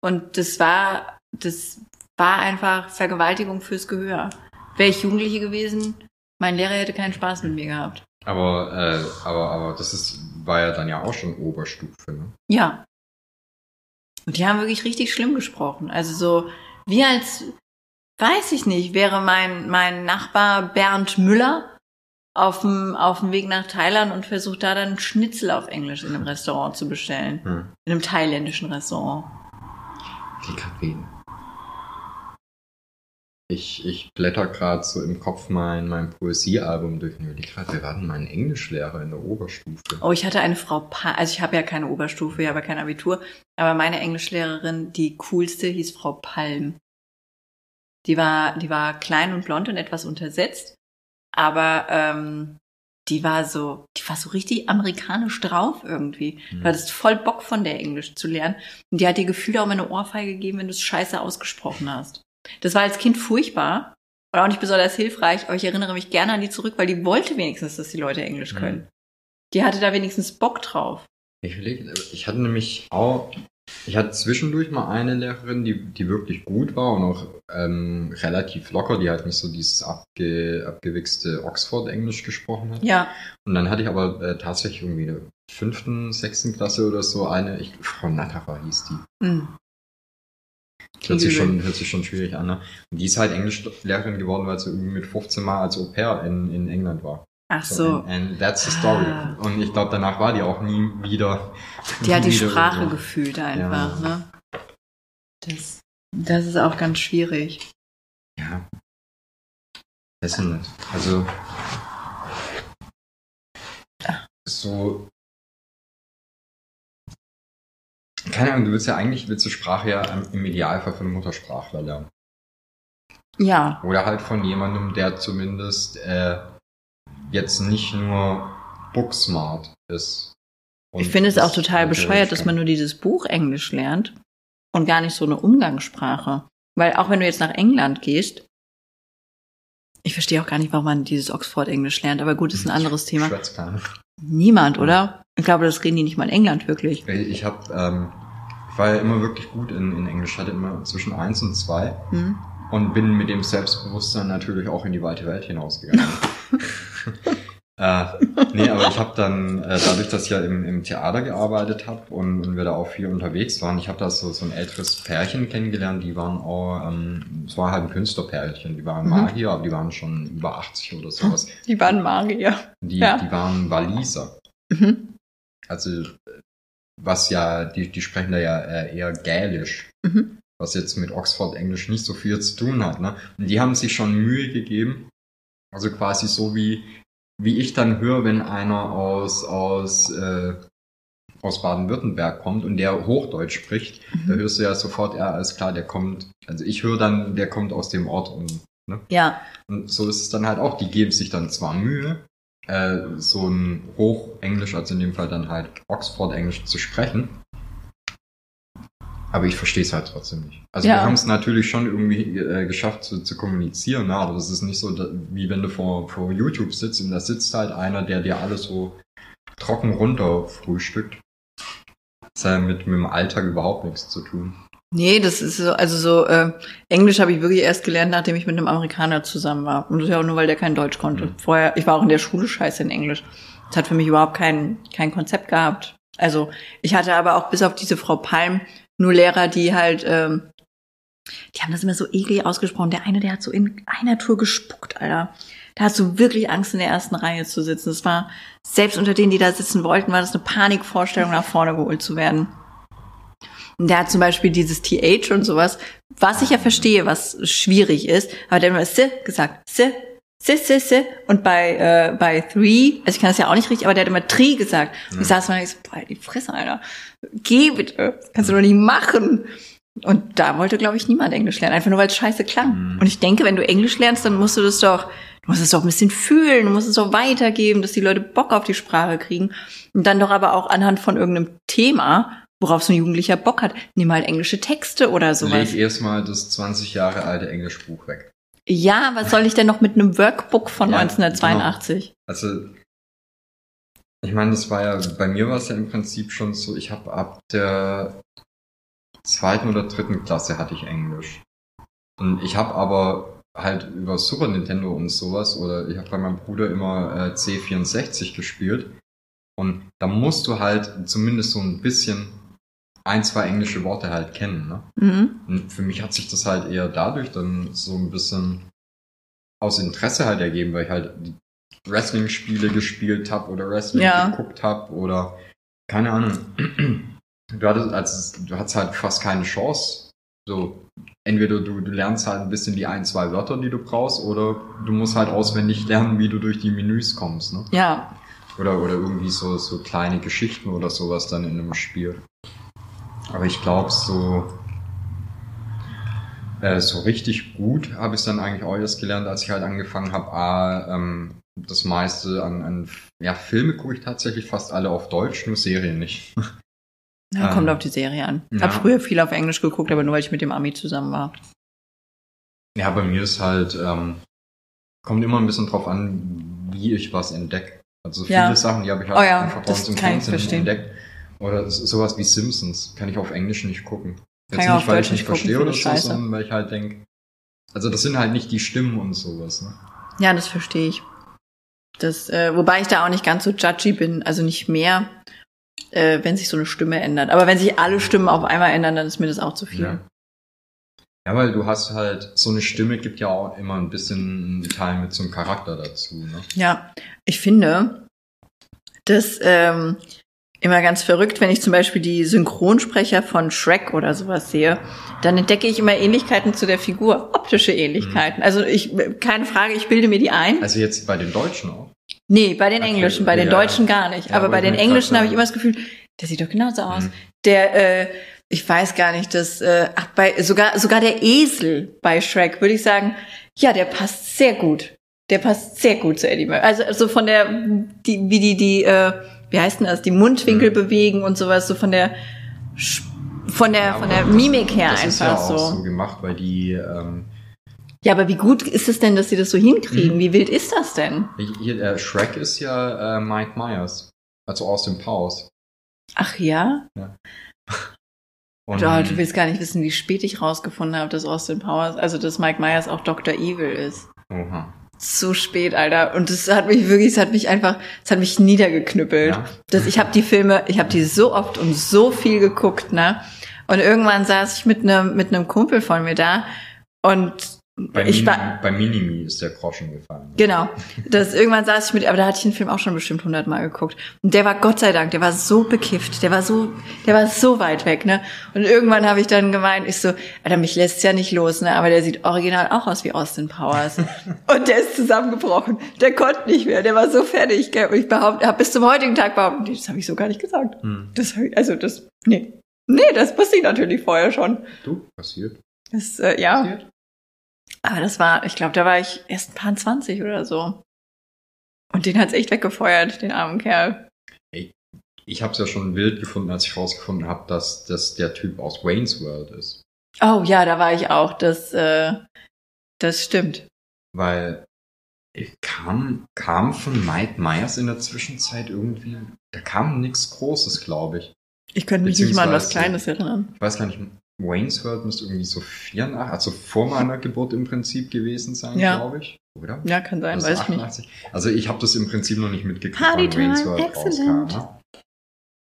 Und das war, das war einfach Vergewaltigung fürs Gehör. Wäre ich Jugendliche gewesen, mein Lehrer hätte keinen Spaß mit mir gehabt. Aber, äh, aber, aber das ist, war ja dann ja auch schon Oberstufe, ne? Ja. Und die haben wirklich richtig schlimm gesprochen. Also so, wie als, weiß ich nicht, wäre mein, mein Nachbar Bernd Müller auf dem, auf dem Weg nach Thailand und versucht da dann Schnitzel auf Englisch in einem Restaurant zu bestellen. Hm. In einem thailändischen Restaurant. Die Kabine. Ich, ich blätter gerade so im Kopf mein, mein Poesiealbum durch und überlege gerade, wer war denn mein Englischlehrer in der Oberstufe? Oh, ich hatte eine Frau, pa also ich habe ja keine Oberstufe, ich habe ja kein Abitur, aber meine Englischlehrerin, die coolste, hieß Frau Palm. Die war, die war klein und blond und etwas untersetzt, aber ähm, die war so, die war so richtig amerikanisch drauf irgendwie. Du hattest voll Bock von der Englisch zu lernen. Und die hat dir gefühlt auch mal eine Ohrfeige gegeben, wenn du es scheiße ausgesprochen hast. Das war als Kind furchtbar und auch nicht besonders hilfreich, aber ich erinnere mich gerne an die zurück, weil die wollte wenigstens, dass die Leute Englisch können. Die hatte da wenigstens Bock drauf. Ich überlege, ich hatte nämlich auch, ich hatte zwischendurch mal eine Lehrerin, die, die wirklich gut war und auch ähm, relativ locker, die halt nicht so dieses abge, abgewichste Oxford-Englisch gesprochen hat. Ja, Und dann hatte ich aber äh, tatsächlich irgendwie in der fünften, sechsten Klasse oder so eine, ich, Frau Natterer hieß die. hm. Hört sich, schon, hört sich schon schwierig an, ne? Und die ist halt Englischlehrerin geworden, weil sie irgendwie mit 15 Mal als Au pair in, in England war. Ach so. And, and that's the story. Ah. Und ich glaube, danach war die auch nie wieder. Die hat die Sprache irgendwo. gefühlt einfach, Ja. ne? Das, das ist auch ganz schwierig. Ja. Das ist nett. Also. So. Keine Ahnung, du willst ja eigentlich, willst du Sprache ja im Idealfall von einem Muttersprachler lernen. Ja, Oder halt von jemandem, der zumindest äh, jetzt nicht nur booksmart ist. Ich finde es auch total bescheuert, dass man nur dieses Buch Englisch lernt und gar nicht so eine Umgangssprache. Weil auch wenn du jetzt nach England gehst, ich verstehe auch gar nicht, warum man dieses Oxford-Englisch lernt, aber gut, ist ein anderes Thema. Niemand, oder? Ich glaube, das reden die nicht mal in England wirklich. Ich habe, ähm, ich war ja immer wirklich gut in, in Englisch, hatte immer zwischen eins und zwei Hm? und bin mit dem Selbstbewusstsein natürlich auch in die weite Welt hinausgegangen. äh, nee, aber ich habe dann, äh, dadurch, dass ich ja im, im Theater gearbeitet habe und, und wir da auch viel unterwegs waren, ich habe da so, so ein älteres Pärchen kennengelernt, die waren auch, ähm, es war halt ein Künstlerpärchen, die waren Mhm. Magier, aber die waren schon über 80 oder sowas. Die waren Magier. Die, Ja. die waren Waliser. Mhm. Also, äh, was ja, die, die sprechen da ja äh, eher Gälisch, Mhm. was jetzt mit Oxford-Englisch nicht so viel zu tun hat. Ne? Und die haben sich schon Mühe gegeben, also quasi so wie, wie ich dann höre, wenn einer aus, aus, äh, aus Baden-Württemberg kommt und der Hochdeutsch spricht, da Mhm. hörst du ja sofort, ja, alles klar, der kommt, also ich höre dann, der kommt aus dem Ort und, ne? Ja, Und so ist es dann halt auch. Die geben sich dann zwar Mühe, äh, so ein Hochenglisch, also in dem Fall dann halt Oxford-Englisch zu sprechen. Aber ich verstehe es halt trotzdem nicht. Also Ja. wir haben es natürlich schon irgendwie äh, geschafft zu, zu kommunizieren, ne? aber das ist nicht so, wie wenn du vor, vor YouTube sitzt und da sitzt halt einer, der dir alles so trocken runter frühstückt. Das hat ja mit, mit dem Alltag überhaupt nichts zu tun. Nee, das ist so, also so, äh, Englisch habe ich wirklich erst gelernt, nachdem ich mit einem Amerikaner zusammen war. Und das ist ja auch nur, weil der kein Deutsch konnte. Mhm. Vorher, ich war auch in der Schule scheiße in Englisch. Das hat für mich überhaupt kein, kein Konzept gehabt. Also, ich hatte aber auch bis auf diese Frau Palm nur Lehrer, die halt, ähm, die haben das immer so eklig ausgesprochen. Der eine, der hat so in einer Tour gespuckt, Alter. Da hast du wirklich Angst, in der ersten Reihe zu sitzen. Das war, selbst unter denen, die da sitzen wollten, war das eine Panikvorstellung, nach vorne geholt zu werden. Hat zum Beispiel dieses TH und sowas, was ich ja verstehe, was schwierig ist, aber der hat immer S gesagt, S, S, S, S. Und bei, äh, bei Three, also ich kann das ja auch nicht richtig, aber der hat immer Tree gesagt. Und ich saß mal und ich so, boah, die Fresse, Alter. Geh bitte. Kannst du doch nicht machen. Und da wollte, glaube ich, niemand Englisch lernen, einfach nur weil es scheiße klang. Mhm. Und ich denke, wenn du Englisch lernst, dann musst du das doch, du musst es doch ein bisschen fühlen, du musst es doch weitergeben, dass die Leute Bock auf die Sprache kriegen. Und dann doch aber auch anhand von irgendeinem Thema, worauf so ein Jugendlicher Bock hat, nimm halt englische Texte oder sowas. Leg erstmal das 20 Jahre alte Englischbuch weg. Ja, was soll ich denn noch mit einem Workbook von Ja, 1982? Also, ich meine, das war ja, bei mir war es ja im Prinzip schon so, ich habe ab der zweiten oder dritten Klasse hatte ich Englisch. Und ich habe aber halt über Super Nintendo und sowas, oder ich habe bei meinem Bruder immer äh, C64 gespielt. Und da musst du halt zumindest so ein bisschen ein, zwei englische Worte halt kennen. Ne? Mhm. Für mich hat sich das halt eher dadurch dann so ein bisschen aus Interesse halt ergeben, weil ich halt Wrestling-Spiele gespielt habe oder Wrestling Ja. geguckt habe oder keine Ahnung. Du hattest, also, du hattest halt fast keine Chance. So, entweder du, du lernst halt ein bisschen die ein, zwei Wörter, die du brauchst, oder du musst halt auswendig lernen, wie du durch die Menüs kommst. Ne? Ja, Oder, oder irgendwie so, so kleine Geschichten oder sowas dann in einem Spiel. Aber ich glaube, so, äh, so richtig gut habe ich dann eigentlich auch erst gelernt, als ich halt angefangen habe, A, ähm, das meiste an, an ja, Filme gucke ich tatsächlich fast alle auf Deutsch, nur Serien nicht. ja kommt Ähm, auf die Serie an. ja. Hab früher viel auf Englisch geguckt, aber nur weil ich mit dem Ami zusammen war. ja, bei mir ist halt, ähm, kommt immer ein bisschen drauf an, wie ich was entdecke. Also viele Ja. Sachen, die habe ich halt Oh ja, einfach bei uns im ich Fernsehen entdeckt. Oder so- sowas wie Simpsons kann ich auf Englisch nicht gucken. Jetzt nicht, weil ich nicht verstehe oder so, sondern weil ich halt denke, also das sind halt nicht die Stimmen und sowas. Ne? Ja, das verstehe ich. Das, äh, wobei ich da auch nicht ganz so judgy bin, also nicht mehr, äh, wenn sich so eine Stimme ändert. Aber wenn sich alle Stimmen auf einmal ändern, dann ist mir das auch zu viel. Ja. ja, weil du hast halt, so eine Stimme gibt ja auch immer ein bisschen einen Teil mit so einem Charakter dazu. Ne? Ja, ich finde das ähm, immer ganz verrückt, wenn ich zum Beispiel die Synchronsprecher von Shrek oder sowas sehe, dann entdecke ich immer Ähnlichkeiten zu der Figur, optische Ähnlichkeiten. Also ich, keine Frage, ich bilde mir die ein. Also jetzt bei den Deutschen auch. Nee, bei den Okay, Englischen, bei den ja. Deutschen gar nicht. Ja, aber bei den Englischen habe ich immer das Gefühl, der sieht doch genauso aus. Mhm. Der, äh, ich weiß gar nicht, dass, äh, ach, bei, sogar, sogar der Esel bei Shrek, würde ich sagen, ja, der passt sehr gut. Der passt sehr gut zu Eddie Murphy. Also, also von der, die, wie die, die, äh, wie heißt denn das, die Mundwinkel Mhm. bewegen und sowas, so von der, von der, Ja, von der Mimik her Das ist ja einfach auch so. so gemacht, weil die, ähm, Ja, aber wie gut ist es denn, dass sie das so hinkriegen? Mhm. Wie wild ist das denn? hier, äh, Shrek ist ja äh, Mike Myers, also Austin Powers. Ach ja? Und, Ja, du willst gar nicht wissen, wie spät ich rausgefunden habe, dass Austin Powers, also dass Mike Myers auch Dr. Evil ist. Oha. So spät, Alter. Und das hat mich wirklich, es hat mich einfach, es hat mich niedergeknüppelt. Ja. Das, ich habe die Filme, ich habe die so oft und so viel geguckt, ne? Und irgendwann saß ich mit einem mit einem Kumpel von mir da und Bei, ich Mini, war bei Minimi ist der Groschen gefallen. Genau. Das, irgendwann saß ich mit, aber da hatte ich den Film auch schon bestimmt hundertmal geguckt. Und der war Gott sei Dank, der war so bekifft, der war so, der war so weit weg, ne? Und irgendwann habe ich dann gemeint, ich so, Alter, mich lässt's ja nicht los, ne? Aber der sieht original auch aus wie Austin Powers. und der ist zusammengebrochen. Der konnte nicht mehr, der war so fertig, gell? Und ich behaupte, habe bis zum heutigen Tag behauptet, nee, das habe ich so gar nicht gesagt. Hm. Das also das, nee. Nee, das wusste ich natürlich vorher schon. Du, passiert. Das, äh, ja. passiert. Aber das war, ich glaube, da war ich erst ein paar 20 oder so. Und den hat's echt weggefeuert, den armen Kerl. Ich habe es ja schon wild gefunden, als ich rausgefunden habe, dass das der Typ aus Wayne's World ist. Oh ja, da war ich auch. Das, äh, das stimmt. Weil ich kam, kam von Mike Myers in der Zwischenzeit irgendwie, da kam nichts Großes, glaube ich. Ich könnte mich nicht mal an was Kleines erinnern. Ich weiß gar nicht, Wayne's World müsste irgendwie so 84, also vor meiner Geburt im Prinzip gewesen sein, Ja. glaube ich. Oder? Ja, kann sein, Also weiß ich nicht. 88. Also ich habe das im Prinzip noch nicht mitgekriegt, Party wann Wayne's World excellent. rauskam.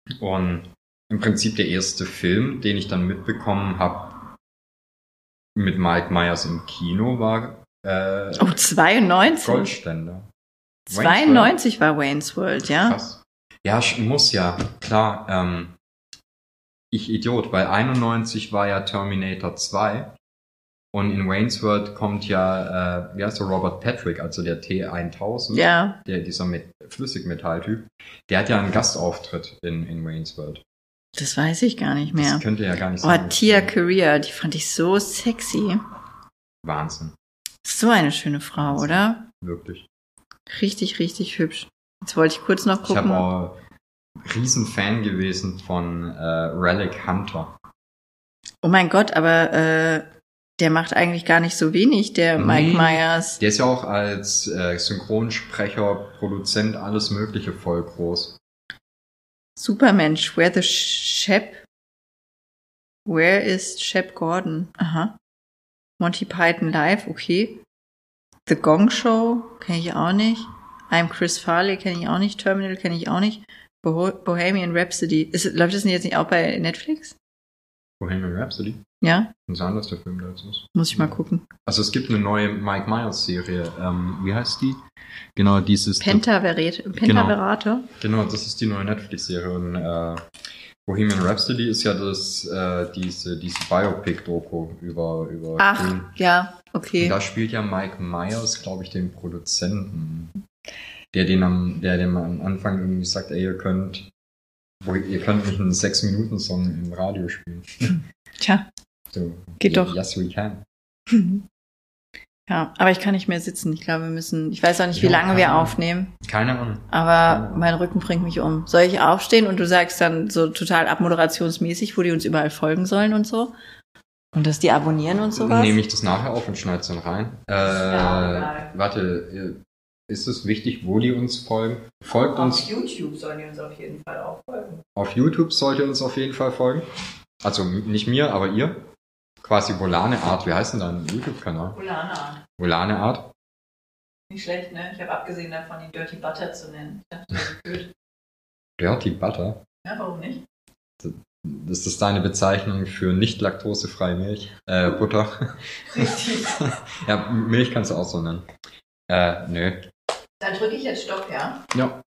Ne? Und im Prinzip der erste Film, den ich dann mitbekommen habe mit Mike Myers im Kino war äh, Oh, 92. Goldständer. 92 war Wayne's World, ja? Krass. Ja, muss ja, klar. Ähm, ich Idiot, weil 91 war ja Terminator 2 und in Wayne's World kommt ja, äh, wie heißt der, Robert Patrick, also der T1000, Ja. der, dieser Met Flüssigmetalltyp, der hat ja einen Gastauftritt in, in Wayne's World. Das weiß ich gar nicht mehr. Das könnte ja gar nicht Oh, sein. Tia Korea, die fand ich so sexy. Wahnsinn, So eine schöne Frau, oder? wirklich. Richtig, richtig hübsch. Jetzt wollte ich kurz noch Ich habe gucken. auch riesen Fan gewesen von äh, Relic Hunter. Oh mein Gott, aber äh, der macht eigentlich gar nicht so wenig, der Mike Nee. Myers. Der ist ja auch als äh, Synchronsprecher, Produzent, alles Mögliche voll groß. Supermensch, Where the Shep? Where is Shep Gordon? Aha. Monty Python Live, okay. The Gong Show, kenne ich auch nicht. I'm Chris Farley, kenne ich auch nicht. Terminal kenne ich auch nicht. Boho Bohemian Rhapsody. Ist, läuft das denn jetzt nicht auch bei Netflix? Bohemian Rhapsody? Ja, Kann sein, dass der Film da jetzt ist. muss ich mal gucken. Also es gibt eine neue Mike Myers Serie. Ähm, wie heißt die? Genau, dieses. Pentaverate, Pentaverate. Genau, das ist die neue Netflix-Serie. Und äh, Bohemian Rhapsody ist ja das, äh, diese, diese Biopic-Doku über, über Ach, Queen. ja, Und okay. da spielt ja Mike Myers, glaube ich, den Produzenten, der den am, der dem am Anfang irgendwie sagt, ey, ihr könnt, wo, ihr könnt nicht einen 6-Minuten-Song im Radio spielen. Tja. So, Geht doch. Yes, we can. Ja, aber ich kann nicht mehr sitzen. Ich glaube, wir müssen, ich weiß auch nicht, wie Ja, lange wir keine Ahnung. aufnehmen. Keine Ahnung. Aber mein Rücken bringt mich um. Soll ich aufstehen und du sagst dann so total abmoderationsmäßig, wo die uns überall folgen sollen und so? Und dass die abonnieren und sowas? Nehme ich das nachher auf und schneide es dann rein. Äh, Ja, warte, äh, ist es wichtig, wo die uns folgen? Folgt uns YouTube sollen die uns auf jeden Fall auch folgen. auf YouTube, sollt ihr uns auf jeden Fall folgen. Also nicht mir, aber ihr. Quasi Volane Art. Wie heißt denn dein YouTube-Kanal? Polana. Volane Art. Nicht schlecht, ne? Ich habe abgesehen davon, ihn Dirty Butter zu nennen. Ich dachte, das ist. Dirty Butter. Ja, warum nicht? Das ist deine Bezeichnung für nicht laktosefreie Milch. Äh, Butter. Richtig. ja, Milch kannst du auch so nennen. Äh, nö. Dann drücke ich jetzt Stopp, ja? Ja.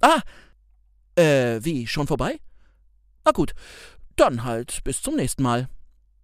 Ah, äh, wie, schon vorbei? Na gut, dann halt bis zum nächsten Mal.